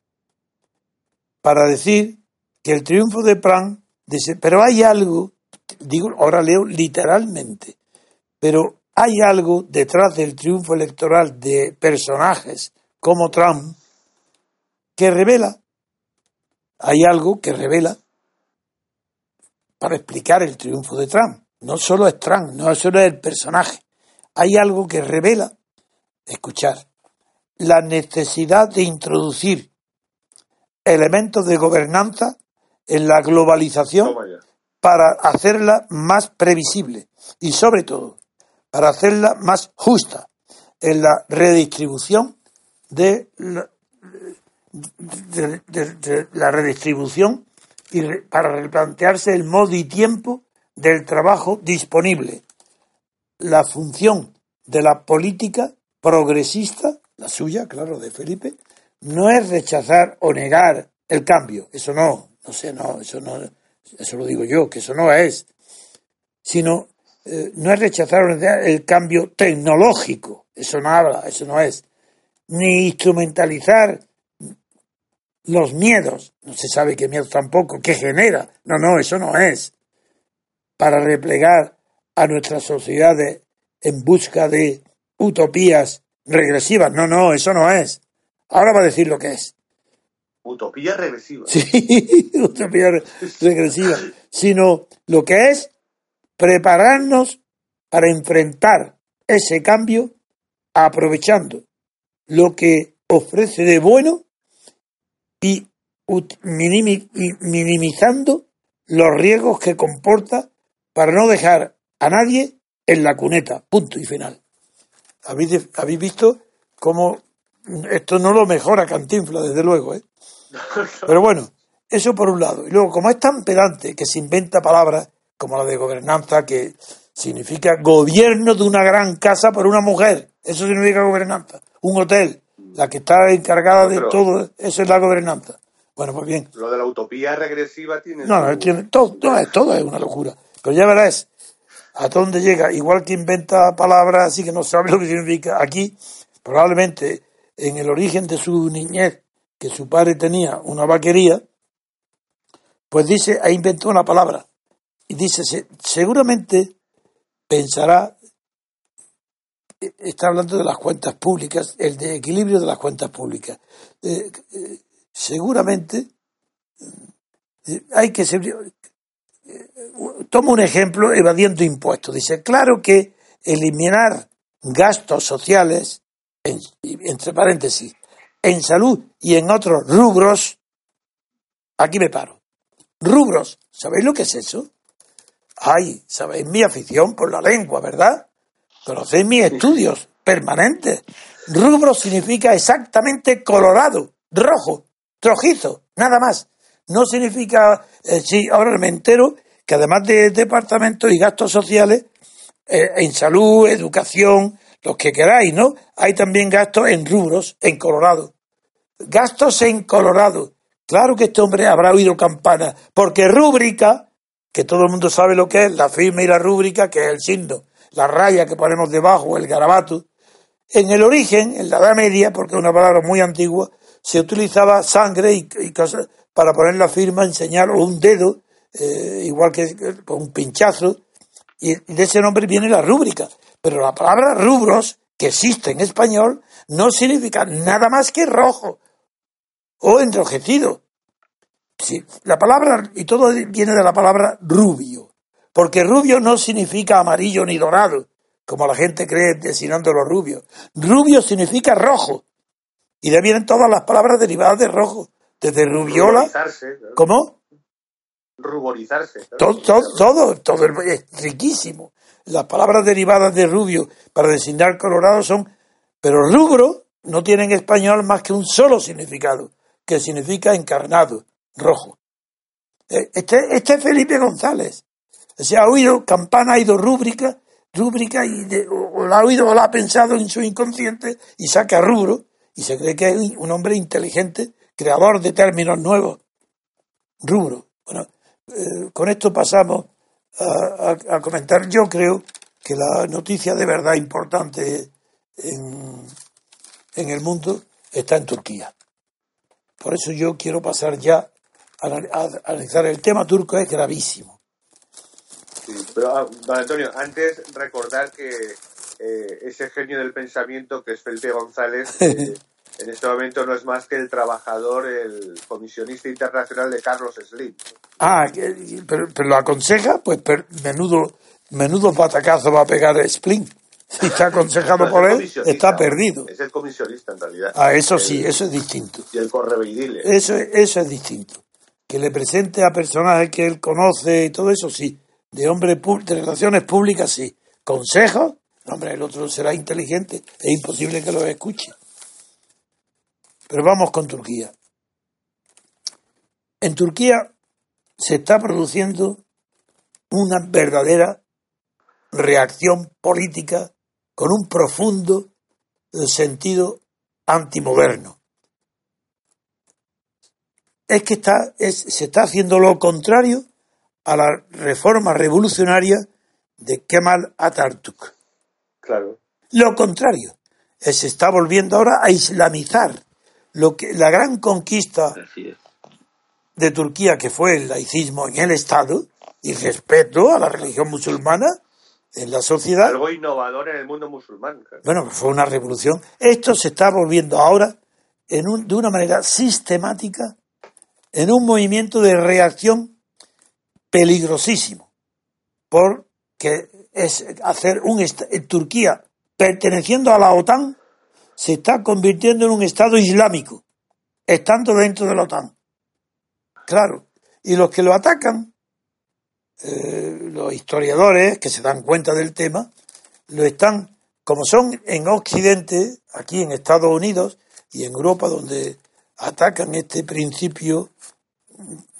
Para decir que el triunfo de Pran, dice, pero hay algo, digo, ahora leo literalmente, pero hay algo detrás del triunfo electoral de personajes como Trump que revela, hay algo que revela para explicar el triunfo de Trump. No solo es Trump, no solo es el personaje. Hay algo que revela, escuchar, la necesidad de introducir elementos de gobernanza en la globalización para hacerla más previsible y sobre todo para hacerla más justa en la redistribución de la, de, de- de la redistribución y re- para replantearse el modo y tiempo del trabajo disponible. La función de la política progresista, la suya, claro, de Felipe, no es rechazar o negar el cambio. Eso no, no sé, no, eso no, eso lo digo yo, que eso no es, sino eh, no es rechazar o negar el cambio tecnológico. Eso no habla, eso no es. Ni instrumentalizar los miedos, no se sabe qué miedo tampoco, qué genera. No, no, eso no es. Para replegar a nuestras sociedades en busca de utopías regresivas. No, no, eso no es. Ahora va a decir lo que es. Utopía regresiva. Sí, utopía regresiva. Sino lo que es prepararnos para enfrentar ese cambio aprovechando lo que ofrece de bueno y minimizando los riesgos que comporta para no dejar a nadie en la cuneta, punto y final. ¿Habéis, habéis visto cómo esto no lo mejora Cantinfla, desde luego, ¿eh? Pero bueno, eso por un lado. Y luego, como es tan pedante que se inventa palabras como la de gobernanza, que significa gobierno de una gran casa por una mujer, eso significa gobernanza. Un hotel, la que está encargada de todo, eso es la gobernanza. Bueno, pues bien. Lo de la utopía regresiva tiene. No, no, tiene, todo, es, todo es una locura. Pero ya verás a dónde llega. Igual que inventa palabras así que no sabe lo que significa. Aquí, probablemente, en el origen de su niñez, que su padre tenía una vaquería, pues dice, ha inventado una palabra. Y dice, seguramente pensará, está hablando de las cuentas públicas, el de equilibrio de las cuentas públicas. Eh, eh, seguramente eh, hay que ser, toma un ejemplo evadiendo impuestos. Dice, claro que eliminar gastos sociales, entre paréntesis, en salud y en otros rubros, aquí me paro. Rubros, ¿sabéis lo que es eso? Ay, sabéis mi afición por la lengua, ¿verdad? Conocéis mis estudios permanentes. Rubro significa exactamente colorado, rojo, trojizo, nada más. No significa, eh, sí, ahora me entero que además de departamentos y gastos sociales, eh, en salud, educación, los que queráis, ¿no? Hay también gastos en rubros, en Colorado. Gastos en Colorado. Claro que este hombre habrá oído campana, porque rúbrica, que todo el mundo sabe lo que es, la firma y la rúbrica, que es el signo, la raya que ponemos debajo, el garabato. En el origen, en la Edad Media, porque es una palabra muy antigua, se utilizaba sangre y, cosas para poner la firma, enseñar, un dedo, eh, igual que un pinchazo, y de ese nombre viene la rúbrica. Pero la palabra rubros, que existe en español, no significa nada más que rojo o enrojecido. la palabra, y todo viene de la palabra rubio, porque rubio no significa amarillo ni dorado, como la gente cree designando los rubios. Rubio significa rojo, y de ahí vienen todas las palabras derivadas de rojo, desde rubiola. ¿Cómo? Ruborizarse. Todo, todo, todo, es riquísimo. Las palabras derivadas de rubio para designar colorado son, pero rubro no tiene en español más que un solo significado, que significa encarnado, rojo. Eh, este, este es Felipe González. Se ha oído campana, ha oído rúbrica, rúbrica y o, la ha oído o la ha pensado en su inconsciente y saca rubro y se cree que es un hombre inteligente, creador de términos nuevos. Rubro. Bueno, eh, con esto pasamos a, comentar. Yo creo que la noticia de verdad importante en, en el mundo está en Turquía. Por eso yo quiero pasar ya a, analizar el tema turco, es gravísimo. pero, ah, don Antonio, antes recordar que eh, ese genio del pensamiento que es Felipe González, eh, en este momento no es más que el trabajador, el comisionista internacional de Carlos Slim. Ah, pero, lo aconseja, pues menudo, menudo patacazo va a pegar Slim. Si está aconsejado por él, está perdido. Es el comisionista en realidad. Ah, eso sí, eso es distinto. Y el correveidile. Eso, eso es distinto. Que le presente a personajes que él conoce y todo eso, sí. De hombre de relaciones públicas, sí. Consejos, hombre, el otro será inteligente. Es imposible que lo escuche. Pero vamos con Turquía. En Turquía se está produciendo una verdadera reacción política con un profundo sentido antimoderno. Es que está, se está haciendo lo contrario a la reforma revolucionaria de Kemal Atatürk. Claro. Lo contrario. Se está volviendo ahora a islamizar lo que la gran conquista de Turquía, que fue el laicismo en el Estado y respeto a la religión musulmana, en la sociedad. Algo innovador en el mundo musulmán. Bueno, fue una revolución. Esto se está volviendo ahora en un, de una manera sistemática en un movimiento de reacción peligrosísimo, porque es hacer un Turquía perteneciendo a la OTAN se está convirtiendo en un estado islámico, estando dentro de la OTAN. Claro, y los que lo atacan, eh, los historiadores que se dan cuenta del tema, lo están, como son en Occidente, aquí en Estados Unidos y en Europa, donde atacan este principio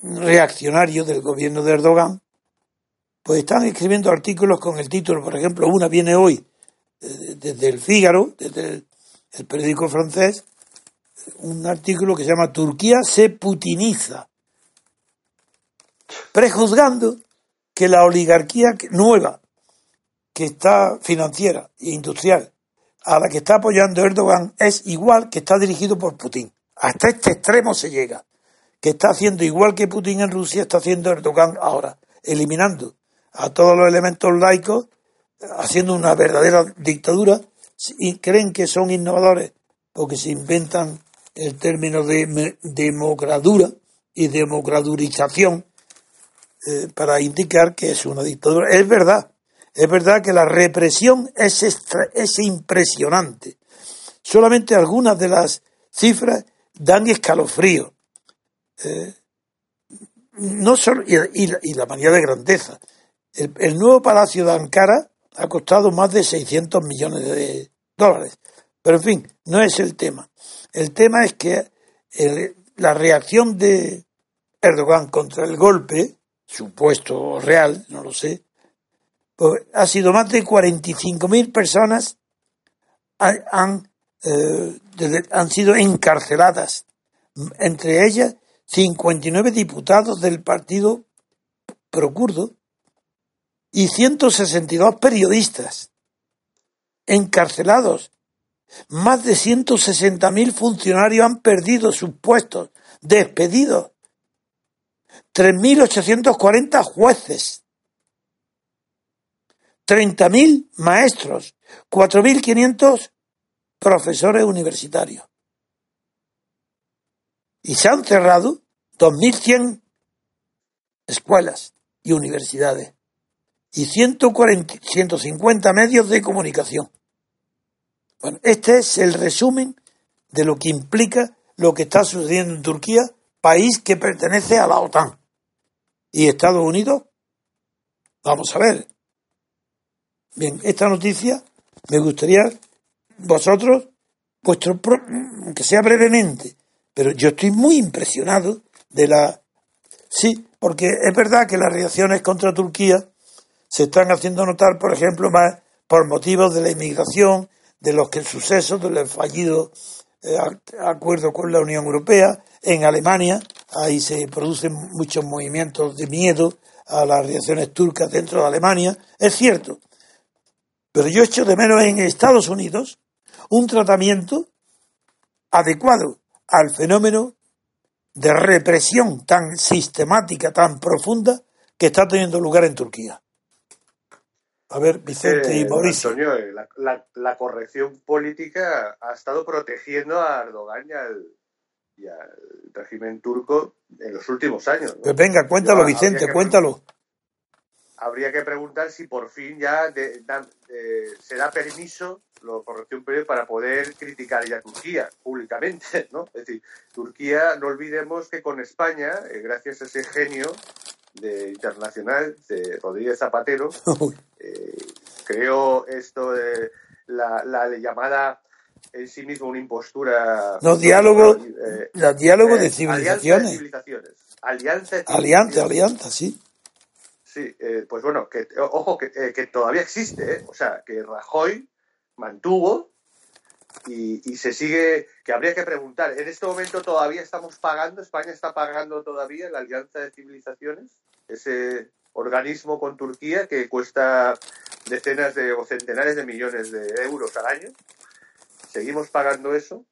reaccionario del gobierno de Erdogan, pues están escribiendo artículos con el título, por ejemplo, una viene hoy eh, desde el Fígaro, desde el, periódico francés, un artículo que se llama Turquía se putiniza, prejuzgando que la oligarquía nueva, que está financiera e industrial, a la que está apoyando Erdogan, es igual que está dirigido por Putin. Hasta este extremo se llega que está haciendo igual que Putin en Rusia, está haciendo Erdogan ahora, eliminando a todos los elementos laicos, haciendo una verdadera dictadura, y creen que son innovadores porque se inventan el término de democradura y democradurización eh, para indicar que es una dictadura. Es verdad, es verdad que la represión es, es impresionante. Solamente algunas de las cifras dan escalofrío. Eh, no solo, y, la manía de grandeza. El, nuevo palacio de Ankara ha costado más de 600 millones de dólares. Pero en fin, no es el tema. El tema es que la reacción de Erdogan contra el golpe, supuesto real, no lo sé, pues ha sido más de 45.000 personas han, eh, han sido encarceladas, entre ellas 59 diputados del partido procurdo y 162 periodistas encarcelados. Más de 160.000 funcionarios han perdido sus puestos, despedidos. 3.840 jueces. 30.000 maestros. 4.500 profesores universitarios y se han cerrado 2.100 escuelas y universidades y 140, 150 medios de comunicación. Bueno, este es el resumen de lo que implica lo que está sucediendo en Turquía, país que pertenece a la OTAN. ¿Y Estados Unidos? Vamos a ver. Bien, esta noticia me gustaría vosotros, vuestro, que sea brevemente, pero yo estoy muy impresionado de la... Sí, porque es verdad que las reacciones contra Turquía se están haciendo notar, por ejemplo, más por motivos de la inmigración, de los que sucesos del fallido eh, acuerdo con la Unión Europea. En Alemania, ahí se producen muchos movimientos de miedo a las reacciones turcas dentro de Alemania. Es cierto. Pero yo echo de menos en Estados Unidos un tratamiento adecuado al fenómeno de represión tan sistemática, tan profunda que está teniendo lugar en Turquía. A ver, Vicente y Mauricio. Antonio, eh, la, corrección política ha estado protegiendo a Erdogan y al, régimen turco en los últimos años. Pues venga, cuéntalo, Vicente, cuéntalo. Habría que preguntar si por fin ya se da permiso lo corrección para poder criticar ya a Turquía públicamente, ¿no? Es decir, Turquía, no olvidemos que con España, eh, gracias a ese genio de internacional de Rodríguez Zapatero, eh, creó esto de la, la, llamada en sí mismo una impostura. No, diálogo, eh, diálogo de civilizaciones. Alianza de civilizaciones. Alianza, alianza, sí. Sí, pues bueno, que ojo, que, que todavía existe, o sea, que Rajoy mantuvo y, se sigue, que habría que preguntar, ¿en este momento todavía estamos pagando, España está pagando todavía la Alianza de Civilizaciones, ese organismo con Turquía que cuesta decenas de o centenares de millones de euros al año? ¿Seguimos pagando eso?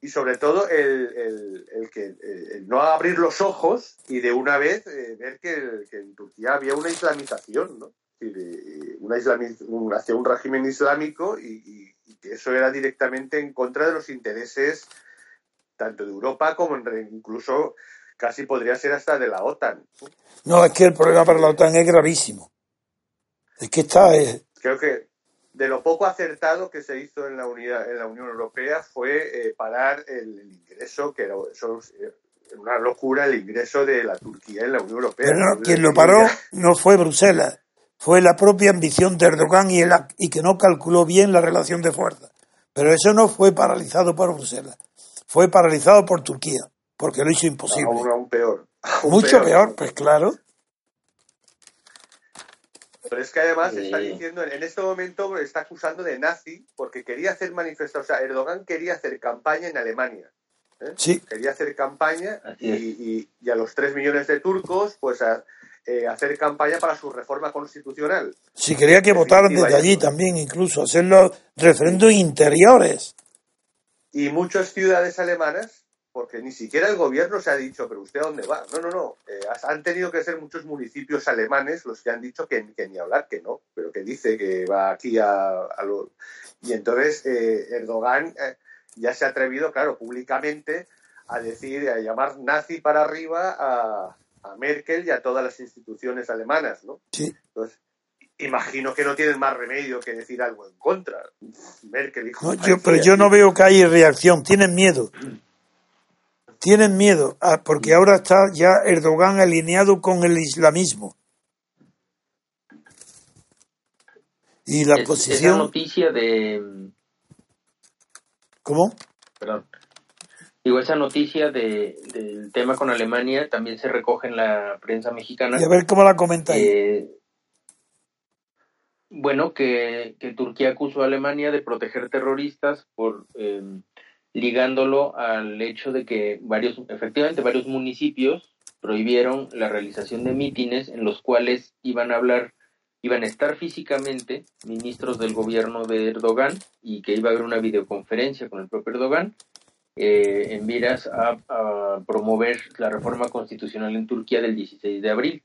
Y sobre todo el, el, que no abrir los ojos y de una vez eh, ver que, en Turquía había una islamización, ¿no? una hacia un régimen islámico y, que eso era directamente en contra de los intereses tanto de Europa como incluso casi podría ser hasta de la OTAN. No, es que el problema para la OTAN es gravísimo. Es que está... Eh, Creo que de lo poco acertado que se hizo en la, unidad, en la Unión Europea fue eh, parar el, ingreso, que era una locura el ingreso de la Turquía en la Unión Europea. Pero quien lo paró no fue Bruselas, fue la propia ambición de Erdogan y, el, y que no calculó bien la relación de fuerza. Pero eso no fue paralizado por Bruselas, fue paralizado por Turquía, porque lo hizo imposible. Aún, peor. Mucho peor, pues claro. Pero es que además está diciendo, en este momento está acusando de nazi porque quería hacer manifestaciones, o sea, Erdogan quería hacer campaña en Alemania. ¿eh? Sí. Quería hacer campaña y, a los tres millones de turcos, pues a, eh, hacer campaña para su reforma constitucional. Sí, quería que votaran desde allí también, incluso, hacer los referendos interiores. Y muchas ciudades alemanas porque ni siquiera el gobierno se ha dicho, pero usted a dónde va. No, no, no. Eh, han tenido que ser muchos municipios alemanes los que han dicho que, ni hablar, que no, pero que dice que va aquí a, a lo... Y entonces eh, Erdogan ya se ha atrevido, claro, públicamente a decir, a llamar nazi para arriba a, Merkel y a todas las instituciones alemanas, ¿no? Sí. Entonces, imagino que no tienen más remedio que decir algo en contra. Merkel dijo. yo, pero yo no veo que haya reacción, tienen miedo tienen miedo ah, porque ahora está ya Erdogan alineado con el islamismo. Y la posición. Esa noticia de. ¿Cómo? Perdón. Digo, esa noticia de, del tema con Alemania también se recoge en la prensa mexicana. Y a ver cómo la comentáis. Eh, bueno, que, que, Turquía acusó a Alemania de proteger terroristas por eh, ligándolo al hecho de que varios, efectivamente, varios municipios prohibieron la realización de mítines en los cuales iban a hablar, iban a estar físicamente ministros del gobierno de Erdogan y que iba a haber una videoconferencia con el propio Erdogan eh, en miras a, promover la reforma constitucional en Turquía del 16 de abril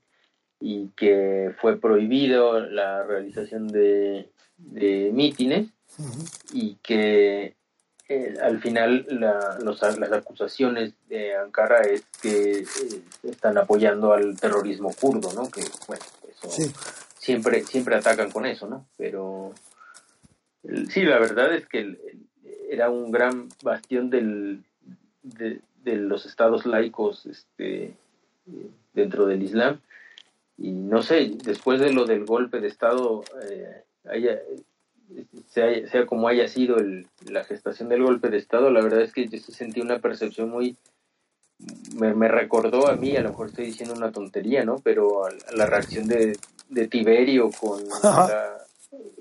y que fue prohibido la realización de, mítines y que eh, al final la, los, las acusaciones de Ankara es que eh, están apoyando al terrorismo kurdo, ¿no? Que, bueno, eso siempre, siempre atacan con eso, ¿no? Pero sí, la verdad es que era un gran bastión del, de, los estados laicos este, dentro del Islam. Y no sé, después de lo del golpe de Estado, eh, haya, sea, como haya sido la gestación del golpe de Estado, la verdad es que yo sentí una percepción muy... Me, recordó a mí, a lo mejor estoy diciendo una tontería, ¿no? Pero a, la reacción de, Tiberio con,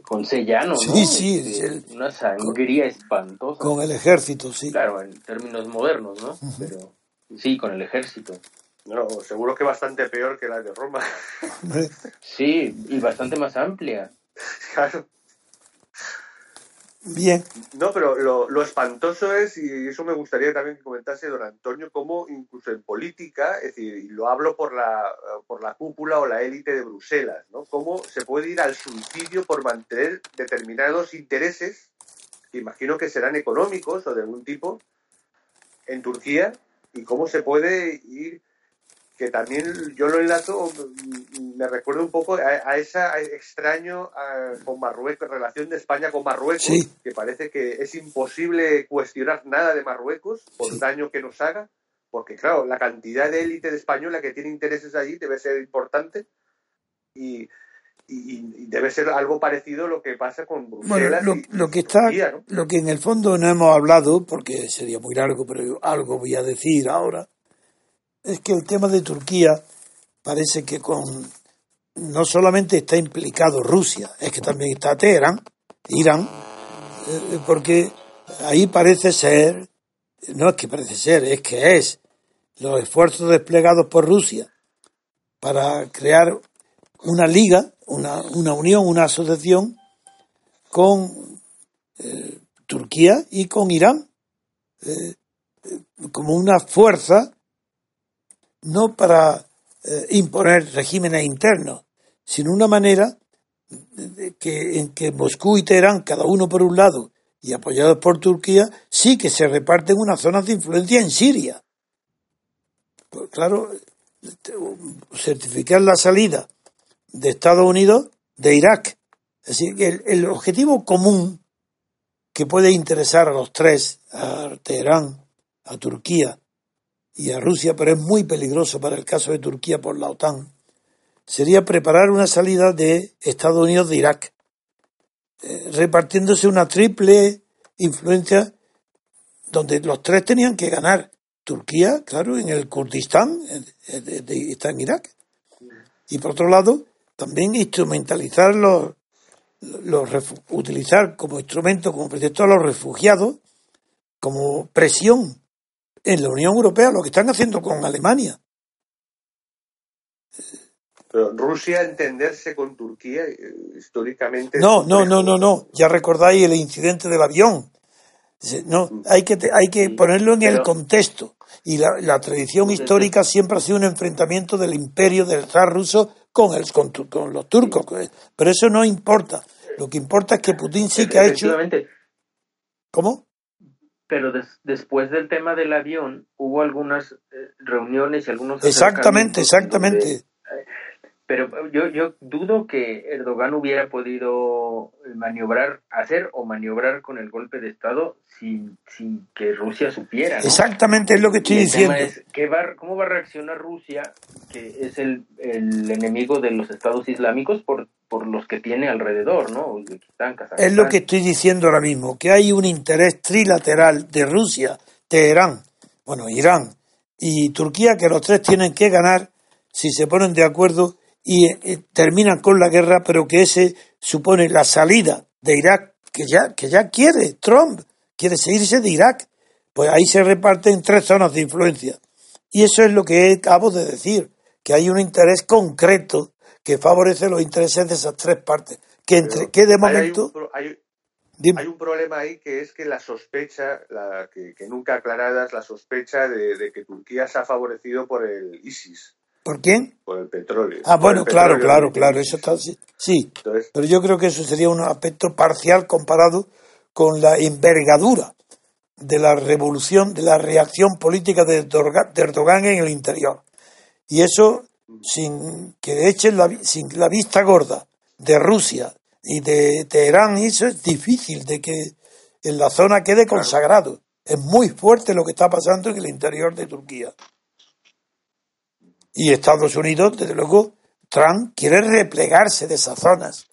con Sellano, ¿no? Sí, sí. Este, una sangría espantosa. Con el ejército, sí. Claro, en términos modernos, ¿no? Pero sí, con el ejército. No, seguro que bastante peor que la de Roma. sí, y bastante más amplia. Claro. Bien. No, pero lo, espantoso es, y eso me gustaría también que comentase don Antonio, cómo incluso en política, es decir, y lo hablo por la, por la cúpula o la élite de Bruselas, ¿no? Cómo se puede ir al suicidio por mantener determinados intereses, que imagino que serán económicos o de algún tipo, en Turquía, y cómo se puede ir que también yo lo enlazo, me recuerdo un poco a, esa extraño con Marruecos, relación de España con Marruecos, que parece que es imposible cuestionar nada de Marruecos por el daño que nos haga, porque claro, la cantidad de élite de española que tiene intereses allí debe ser importante y, debe ser algo parecido a lo que pasa con Bruselas. Bueno, lo, que está, lo que en el fondo no hemos hablado, porque sería muy largo, pero algo voy a decir ahora es que el tema de Turquía parece que con no solamente está implicado Rusia, es que también está Teherán, Irán, eh, porque ahí parece ser, no es que parece ser, es que es los esfuerzos desplegados por Rusia para crear una liga, una, una unión, una asociación con eh, Turquía y con Irán, eh, como una fuerza no para eh, imponer regímenes internos, sino una manera que, en que Moscú y Teherán, cada uno por un lado y apoyados por Turquía, sí que se reparten unas zonas de influencia en Siria. Pues claro, certificar la salida de Estados Unidos de Irak. Es decir, el, el objetivo común que puede interesar a los tres, a Teherán, a Turquía y a Rusia, pero es muy peligroso para el caso de Turquía por la OTAN, sería preparar una salida de Estados Unidos de Irak, eh, repartiéndose una triple influencia donde los tres tenían que ganar. Turquía, claro, en el Kurdistán, está en Irak. Y por otro lado, también instrumentalizar los, los utilizar como instrumento, como pretexto a los refugiados, como presión en la Unión Europea, lo que están haciendo con Alemania. Pero Rusia entenderse con Turquía eh, históricamente. No, no, no, no, no. Ya recordáis el incidente del avión. No, mm. hay que, hay que ponerlo en el contexto. Y la, la, tradición histórica siempre ha sido un enfrentamiento del imperio del zar ruso con, el, con, con los turcos. Pero eso no importa. Lo que importa es que Putin sí que ha hecho. ¿Cómo? Pero después del tema del avión hubo algunas eh, reuniones y algunos. Exactamente, exactamente. Pero yo, yo dudo que Erdogan hubiera podido maniobrar, hacer o maniobrar con el golpe de Estado sin, sin que Rusia supiera. Exactamente es lo que estoy diciendo. ¿Cómo va a reaccionar Rusia, que es el, el enemigo de los estados islámicos, por, por los que tiene alrededor, ¿no? es lo que estoy diciendo ahora mismo, que hay un interés trilateral de Rusia, Teherán, bueno, Irán y Turquía, que los tres tienen que ganar si se ponen de acuerdo y eh, terminan con la guerra, pero que ese supone la salida de Irak, que ya, que ya quiere Trump, quiere seguirse de Irak. Pues ahí se reparten tres zonas de influencia. Y eso es lo que acabo de decir, que hay un interés concreto que favorece los intereses de esas tres partes. Que, entre, que de momento... Hay un, problema ahí que es que la sospecha, la, que, nunca aclaradas, la sospecha de, de que Turquía se ha favorecido por el ISIS. ¿Por quién? Por el petróleo. Ah, bueno, claro, claro, claro, eso está sí. pero yo creo que eso sería un aspecto parcial comparado con la envergadura de la revolución, de la reacción política de Erdogan en el interior. Y eso, sin que echen la, sin la vista gorda de Rusia y de Teherán, eso es difícil de que en la zona quede consagrado. Es muy fuerte lo que está pasando en el interior de Turquía. Y Estados Unidos, desde luego, Trump quiere replegarse de esas zonas.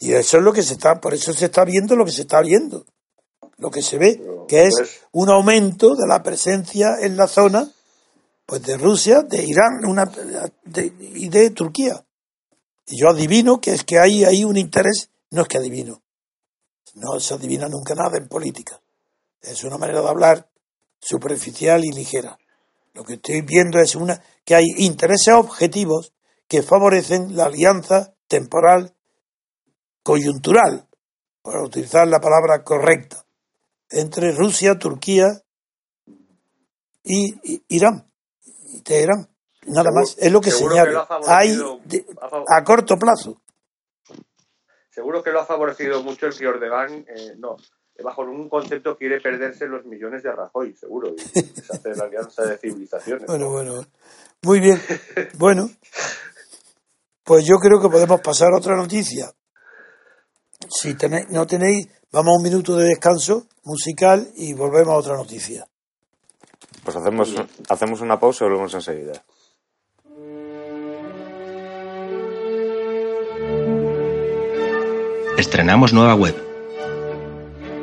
Y eso es lo que se está, por eso se está viendo lo que se está viendo. Lo que se ve, que es pues un aumento de la presencia en la zona, pues de Rusia, de Irán una, y de Turquía. Y yo adivino que es que hay ahí un interés, no es que adivino, no se adivina nunca nada en política. Es una manera de hablar superficial y ligera. Lo que estoy viendo es una, que hay intereses objetivos que favorecen la alianza temporal coyuntural, para utilizar la palabra correcta, entre Rusia, Turquía y Irán, y Teherán. Nada más, es lo que señala. hay a corto plazo. Seguro que lo ha favorecido mucho el que Ordegan, eh, no, bajo un concepto quiere perderse los millones de Rajoy, seguro, y hacer la alianza de civilizaciones. Bueno, bueno, muy bien. Bueno, pues yo creo que podemos pasar a otra noticia. Si tenéis, no tenéis, vamos a un minuto de descanso musical y volvemos a otra noticia. Pues hacemos, hacemos una pausa y volvemos enseguida. Estrenamos nueva web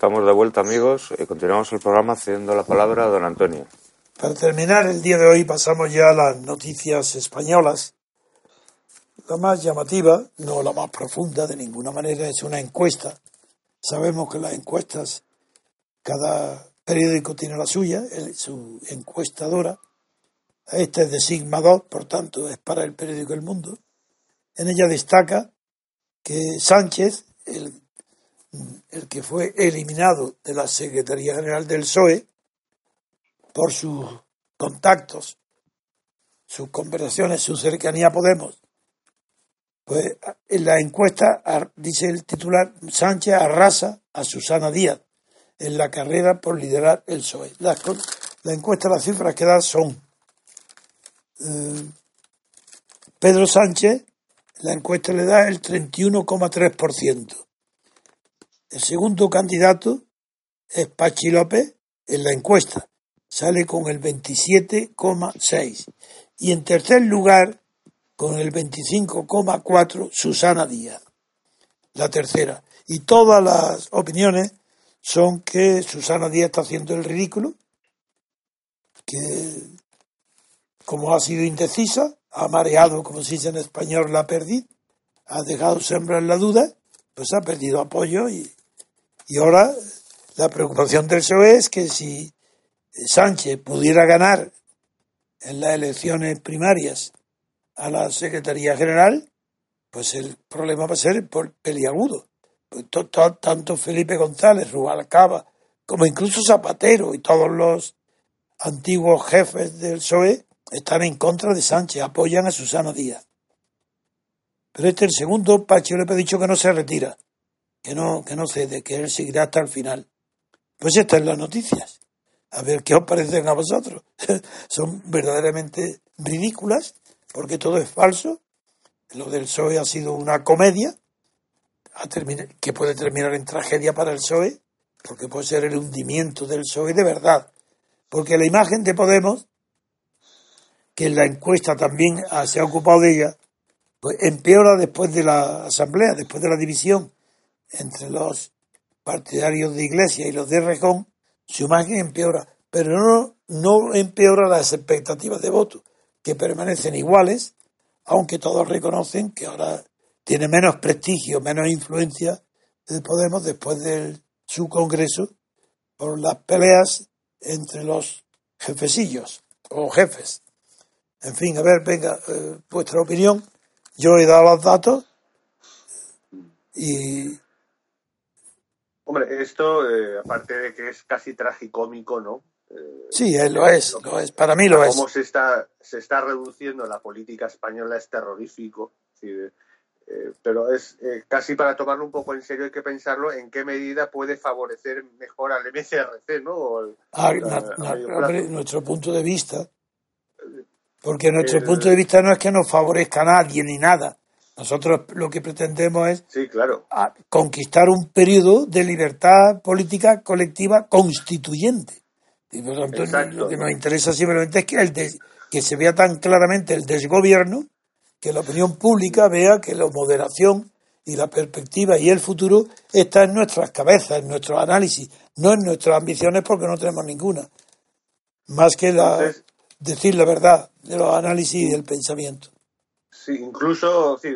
Estamos de vuelta, amigos, y continuamos el programa cediendo la palabra a don Antonio. Para terminar el día de hoy pasamos ya a las noticias españolas. la más llamativa, no la más profunda de ninguna manera, es una encuesta. Sabemos que las encuestas, cada periódico tiene la suya, su encuestadora. Esta es de Sigma 2, por tanto, es para el periódico El Mundo. En ella destaca que Sánchez, el, el que fue eliminado de la Secretaría General del PSOE por sus contactos, sus conversaciones, su cercanía a Podemos, pues en la encuesta, dice el titular, Sánchez arrasa a Susana Díaz en la carrera por liderar el PSOE. La, la encuesta, las cifras que da son eh, Pedro Sánchez, la encuesta le da el 31,3%. El segundo candidato es Pachi López en la encuesta, sale con el 27,6%. Y en tercer lugar, con el 25,4%, Susana Díaz, la tercera. Y todas las opiniones son que Susana Díaz está haciendo el ridículo, que como ha sido indecisa, ha mareado, como se dice en español, la pérdida, ha dejado sembrar la duda, pues ha perdido apoyo y, y ahora la preocupación del PSOE es que si Sánchez pudiera ganar en las elecciones primarias a la Secretaría General, pues el problema va a ser por peliagudo tanto Felipe González, Rubalcaba, como incluso Zapatero y todos los antiguos jefes del PSOE están en contra de Sánchez, apoyan a Susana Díaz. Pero este el segundo, Pacho le ha dicho que no se retira, que no, que no cede, que él seguirá hasta el final. Pues estas son las noticias. A ver qué os parecen a vosotros. Son verdaderamente ridículas, porque todo es falso. Lo del PSOE ha sido una comedia, que puede terminar en tragedia para el PSOE, porque puede ser el hundimiento del PSOE de verdad. Porque la imagen de Podemos, que en la encuesta también se ha ocupado de ella, pues empeora después de la asamblea, después de la división entre los partidarios de Iglesia y los de Rejón, su imagen empeora, pero no, no empeora las expectativas de voto, que permanecen iguales, aunque todos reconocen que ahora tiene menos prestigio, menos influencia de Podemos después de su congreso por las peleas entre los jefecillos o jefes. En fin, a ver, venga, eh, vuestra opinión. Yo he dado los datos y... Hombre, esto, eh, aparte de que es casi tragicómico, ¿no? Eh, sí, lo es, lo, es, para mí lo es. Cómo se está, se está reduciendo la política española es terrorífico. Eh, pero es eh, casi para tomarlo un poco en serio hay que pensarlo en qué medida puede favorecer mejor al MCRC, ¿no? Ah, nuestro punto de vista, porque nuestro punto de vista no es que nos favorezca a nadie ni nada. Nosotros lo que pretendemos es sí, claro. conquistar un periodo de libertad política colectiva constituyente. Y por tanto, lo que nos interesa simplemente es que, el que se vea tan claramente el desgobierno que la opinión pública vea que la moderación y la perspectiva y el futuro está en nuestras cabezas, en nuestro análisis, no en nuestras ambiciones porque no tenemos ninguna. Más que la, decir la verdad de los análisis y del pensamiento. Sí, incluso, sí,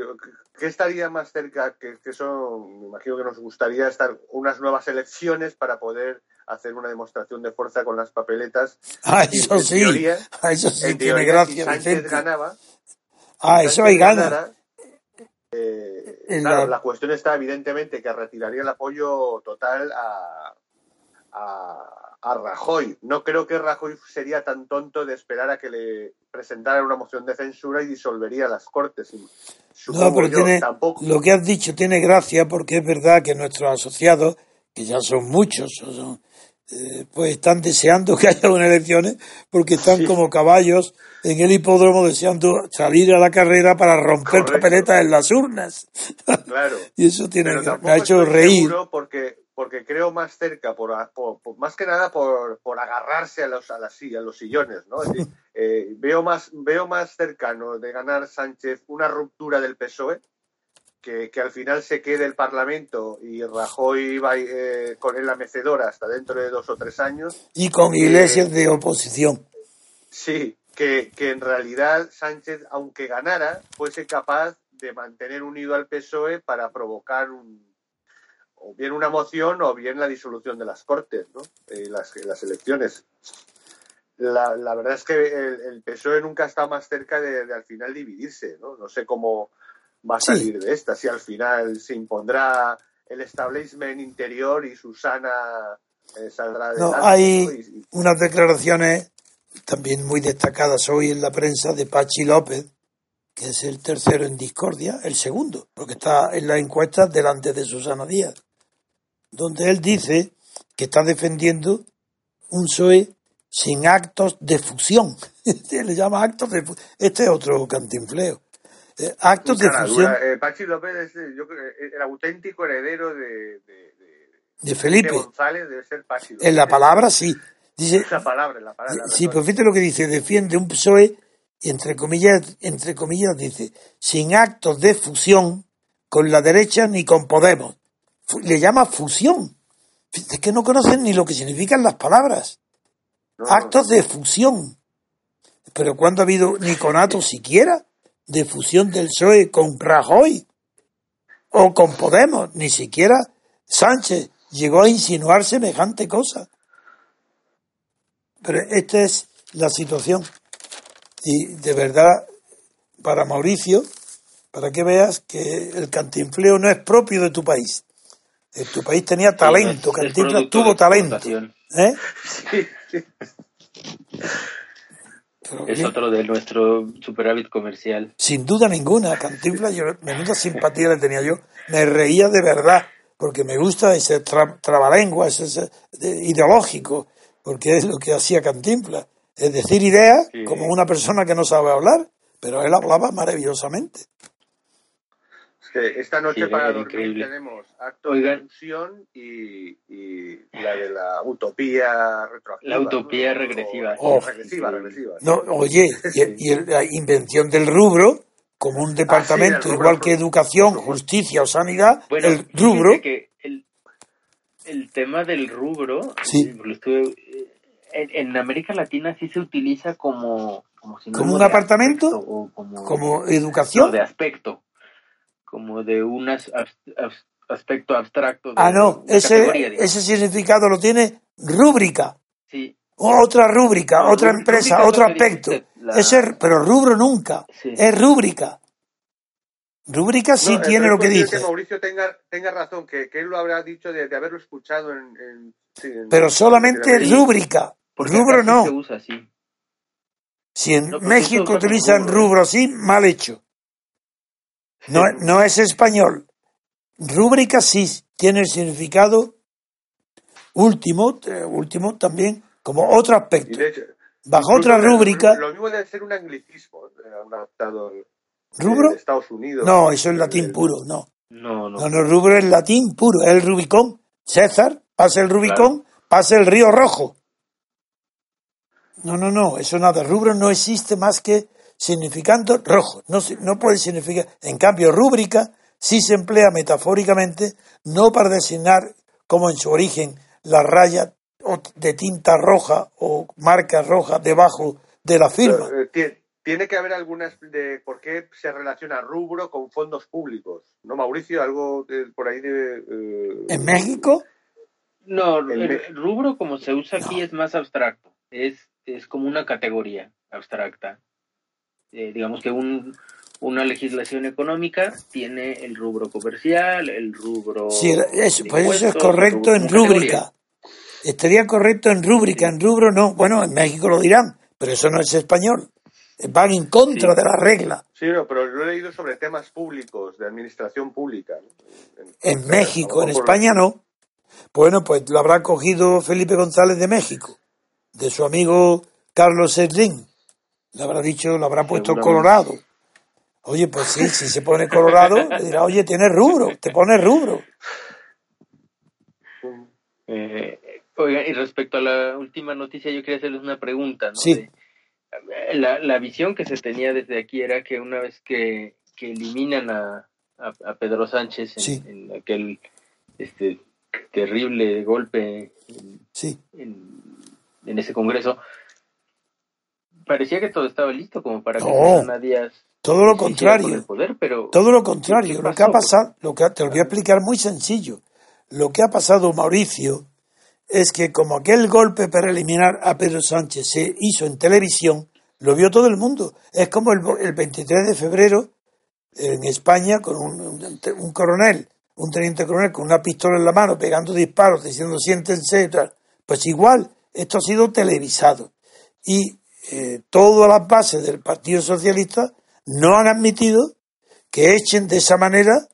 ¿qué estaría más cerca? Que, eso, me imagino que nos gustaría estar unas nuevas elecciones para poder hacer una demostración de fuerza con las papeletas. Ah, eso sí, eso sí, tiene gracia. Sánchez ganaba, Ah, eso hay ganas. Eh, claro, la... cuestión está evidentemente que retiraría el apoyo total a, a, Rajoy. No creo que Rajoy sería tan tonto de esperar a que le presentaran una moción de censura y disolvería las Cortes. no, pero tiene, lo que has dicho tiene gracia porque es verdad que nuestros asociados, que ya son muchos, eh, pues están deseando que haya unas elecciones porque están como caballos en el hipódromo deseando salir a la carrera para romper papeletas en las urnas. Claro. y eso tiene, me ha hecho reír. Porque, porque creo más cerca, por, más que nada por, por agarrarse a los, a, las, a los sillones, ¿no? Eh, veo, más, veo más cercano de ganar Sánchez una ruptura del PSOE que, que, al final se quede el Parlamento y Rajoy va eh, con en la mecedora hasta dentro de dos o tres años. Y con iglesias de oposición. Sí, que, que, en realidad Sánchez, aunque ganara, fuese capaz de mantener unido al PSOE para provocar un, o bien una moción o bien la disolución de las Cortes, ¿no? Y las, las elecciones. La, la, verdad es que el, el, PSOE nunca está más cerca de, de, al final dividirse, ¿no? No sé cómo va a salir sí. de esta, si al final se impondrá el establishment interior y Susana eh, saldrá de No, hay ¿no? Y, y... unas declaraciones también muy destacadas hoy en la prensa de Pachi López, que es el tercero en discordia, el segundo, porque está en la encuesta delante de Susana Díaz, donde él dice que está defendiendo un PSOE sin actos de fusión. Le llama actos de fusión. Este es otro cantinfleo. Eh, actos de fusión. Eh, Pachi López es yo creo, el auténtico heredero de, de, de Felipe. González debe ser Pachi López. En la palabra sí. Dice, Esa palabra, la palabra. Sí, pero fíjate lo que dice, defiende un PSOE, entre comillas, entre comillas dice, sin actos de fusión con la derecha ni con Podemos. Le llama fusión. Es que no conocen ni lo que significan las palabras. No, actos de fusión. Pero ¿cuándo ha habido ni conato siquiera de fusión del PSOE con Rajoy? O con Podemos. Ni siquiera Sánchez llegó a insinuar semejante cosa. Pero esta es la situación. Y de verdad, para Mauricio, para que veas que el cantinfleo no es propio de tu país. En tu país tenía talento, sí, Cantinflas tuvo talento. ¿Eh? Sí, es bien. otro de nuestro superávit comercial. Sin duda ninguna, Cantinflas, yo, menuda simpatía le tenía yo. Me reía de verdad, porque me gusta ese tra trabalengua, ese, ese ideológico porque es lo que hacía Cantinflas, es decir ideas sí. como una persona que no sabe hablar, pero él hablaba maravillosamente. Es que esta noche sí, para dormir tenemos acto Oigan. de función y, y, la de la utopía retroactiva. La utopía ¿no? regresiva. O, regresiva, regresiva. No, oye, y, y, la invención del rubro como un departamento, ah, rubro, igual que educación, justicia o sanidad, bueno, el rubro... Que el, el tema del rubro, sí. lo estuve en, en, América Latina sí se utiliza como como, ¿Como un apartamento o como, como educación no, de aspecto como de un as, as, aspecto abstracto de, ah no ese ese significado lo tiene rúbrica sí otra rúbrica no, otra empresa otro aspecto la... ese pero rubro nunca sí. es rúbrica Rúbrica sí no, tiene lo que dice. Que Mauricio tenga, tenga razón, que, que, él lo habrá dicho de, de haberlo escuchado en. en, sí, en Pero solamente rúbrica. Porque rubro no. Se usa así. Si en no, México utilizan rubro. rubro así, mal hecho. No, no es español. Rúbrica sí tiene el significado último, eh, último también, como otro aspecto. Hecho, Bajo otra rúbrica. Lo mismo debe ser un anglicismo, un adaptado. ¿Rubro? De Estados Unidos. No, eso es latín puro, no. No, no. No, no, rubro es latín puro, es el Rubicón. César, pasa el Rubicón, claro. pasa el Río Rojo. No, no, no, eso nada. Rubro no existe más que significando rojo. No, no puede significar. En cambio, rúbrica sí se emplea metafóricamente, no para designar, como en su origen, la raya de tinta roja o marca roja debajo de la firma. Eh, tiene que haber algunas de por qué se relaciona rubro con fondos públicos. ¿No, Mauricio? Algo de, por ahí de. Eh... ¿En México? No, el rubro como se usa aquí no. es más abstracto. Es, es como una categoría abstracta. Eh, digamos que un, una legislación económica tiene el rubro comercial, el rubro. Sí, eso, pues eso es correcto en rúbrica. Estaría correcto en rúbrica, en rubro no. Bueno, en México lo dirán, pero eso no es español van en contra sí. de la regla. Sí, no, pero lo he leído sobre temas públicos, de administración pública. En, en México, en España no. Bueno, pues lo habrá cogido Felipe González de México, de su amigo Carlos Slim. Le habrá dicho, lo habrá puesto colorado. Oye, pues sí, si se pone colorado, le dirá, oye, tienes rubro, te pones rubro. Eh, oiga, y respecto a la última noticia, yo quería hacerles una pregunta, ¿no? Sí. De, la, la, visión que se tenía desde aquí era que una vez que, que eliminan a, a, a, Pedro Sánchez en, sí. en, aquel este terrible golpe en, sí. en, en, ese congreso, parecía que todo estaba listo como para que no. Susana Díaz Todo lo contrario. todo lo contrario. Lo que ha pasado, lo que te lo voy a explicar muy sencillo. Lo que ha pasado, Mauricio, es que como aquel golpe para eliminar a Pedro Sánchez se hizo en televisión, lo vio todo el mundo. Es como el, el 23 de febrero en España con un, un, coronel, un teniente coronel con una pistola en la mano pegando disparos diciendo siéntense y tal. Pues igual, esto ha sido televisado. Y eh, todas las bases del Partido Socialista no han admitido que echen de esa manera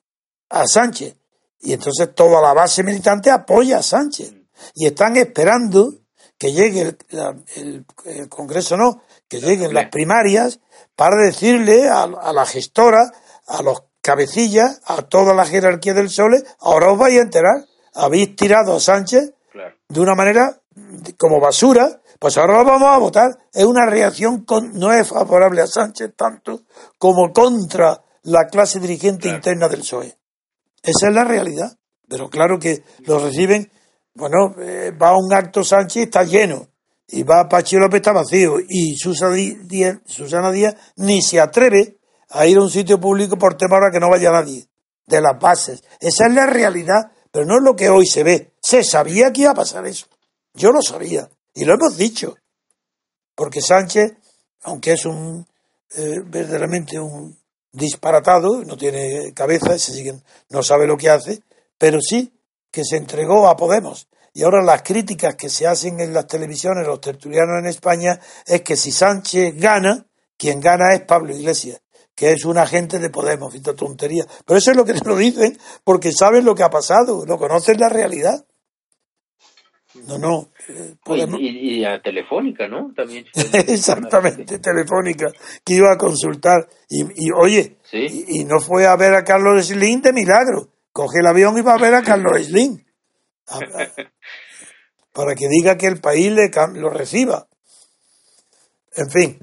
a Sánchez. Y entonces toda la base militante apoya a Sánchez. Y están esperando que llegue el, Congreso, no, que lleguen las primarias para decirle a, la gestora, a los cabecillas, a toda la jerarquía del SOLE, ahora os vais a enterar, habéis tirado a Sánchez de una manera como basura, pues ahora lo vamos a votar. Es una reacción con, no es favorable a Sánchez tanto como contra la clase dirigente interna del PSOE. Esa es la realidad. Pero claro que lo reciben, bueno, eh, va a un acto Sánchez está lleno, y va a Pachi López está vacío, y Susana Díaz, Susana Díaz ni se atreve a ir a un sitio público por temor a que no vaya nadie, de las bases. Esa es la realidad, pero no es lo que hoy se ve. Se sabía que iba a pasar eso. Yo lo sabía, y lo hemos dicho. Porque Sánchez, aunque es un eh, verdaderamente un disparatado, no tiene cabeza, no sabe lo que hace, pero sí que se entregó a Podemos. Y ahora las críticas que se hacen en las televisiones, los tertulianos en España, es que si Sánchez gana, quien gana es Pablo Iglesias, que es un agente de Podemos, y tontería. Pero eso es lo que lo dicen porque saben lo que ha pasado, lo conocen la realidad. No, no. Eh, y, a Telefónica, ¿no? También. Exactamente, Telefónica, que iba a consultar. Y, oye, y, no fue a ver a Carlos Slim de milagro. Coge el avión y va a ver a Carlos Slim. para que diga que el país le, lo reciba. En fin,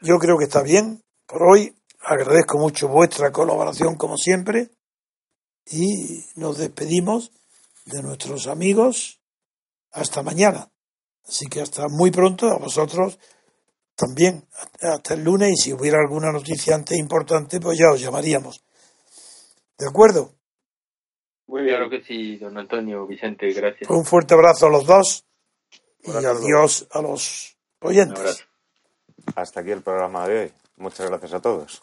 yo creo que está bien por hoy. Agradezco mucho vuestra colaboración como siempre y nos despedimos de nuestros amigos hasta mañana. Así que hasta muy pronto a vosotros también, hasta el lunes y si hubiera alguna noticia antes importante, pues ya os llamaríamos. ¿De acuerdo? Muy bien. Claro que sí, don Antonio Vicente, gracias. Un fuerte abrazo a los dos y adiós a los oyentes. Hasta aquí el programa de hoy. Muchas gracias a todos.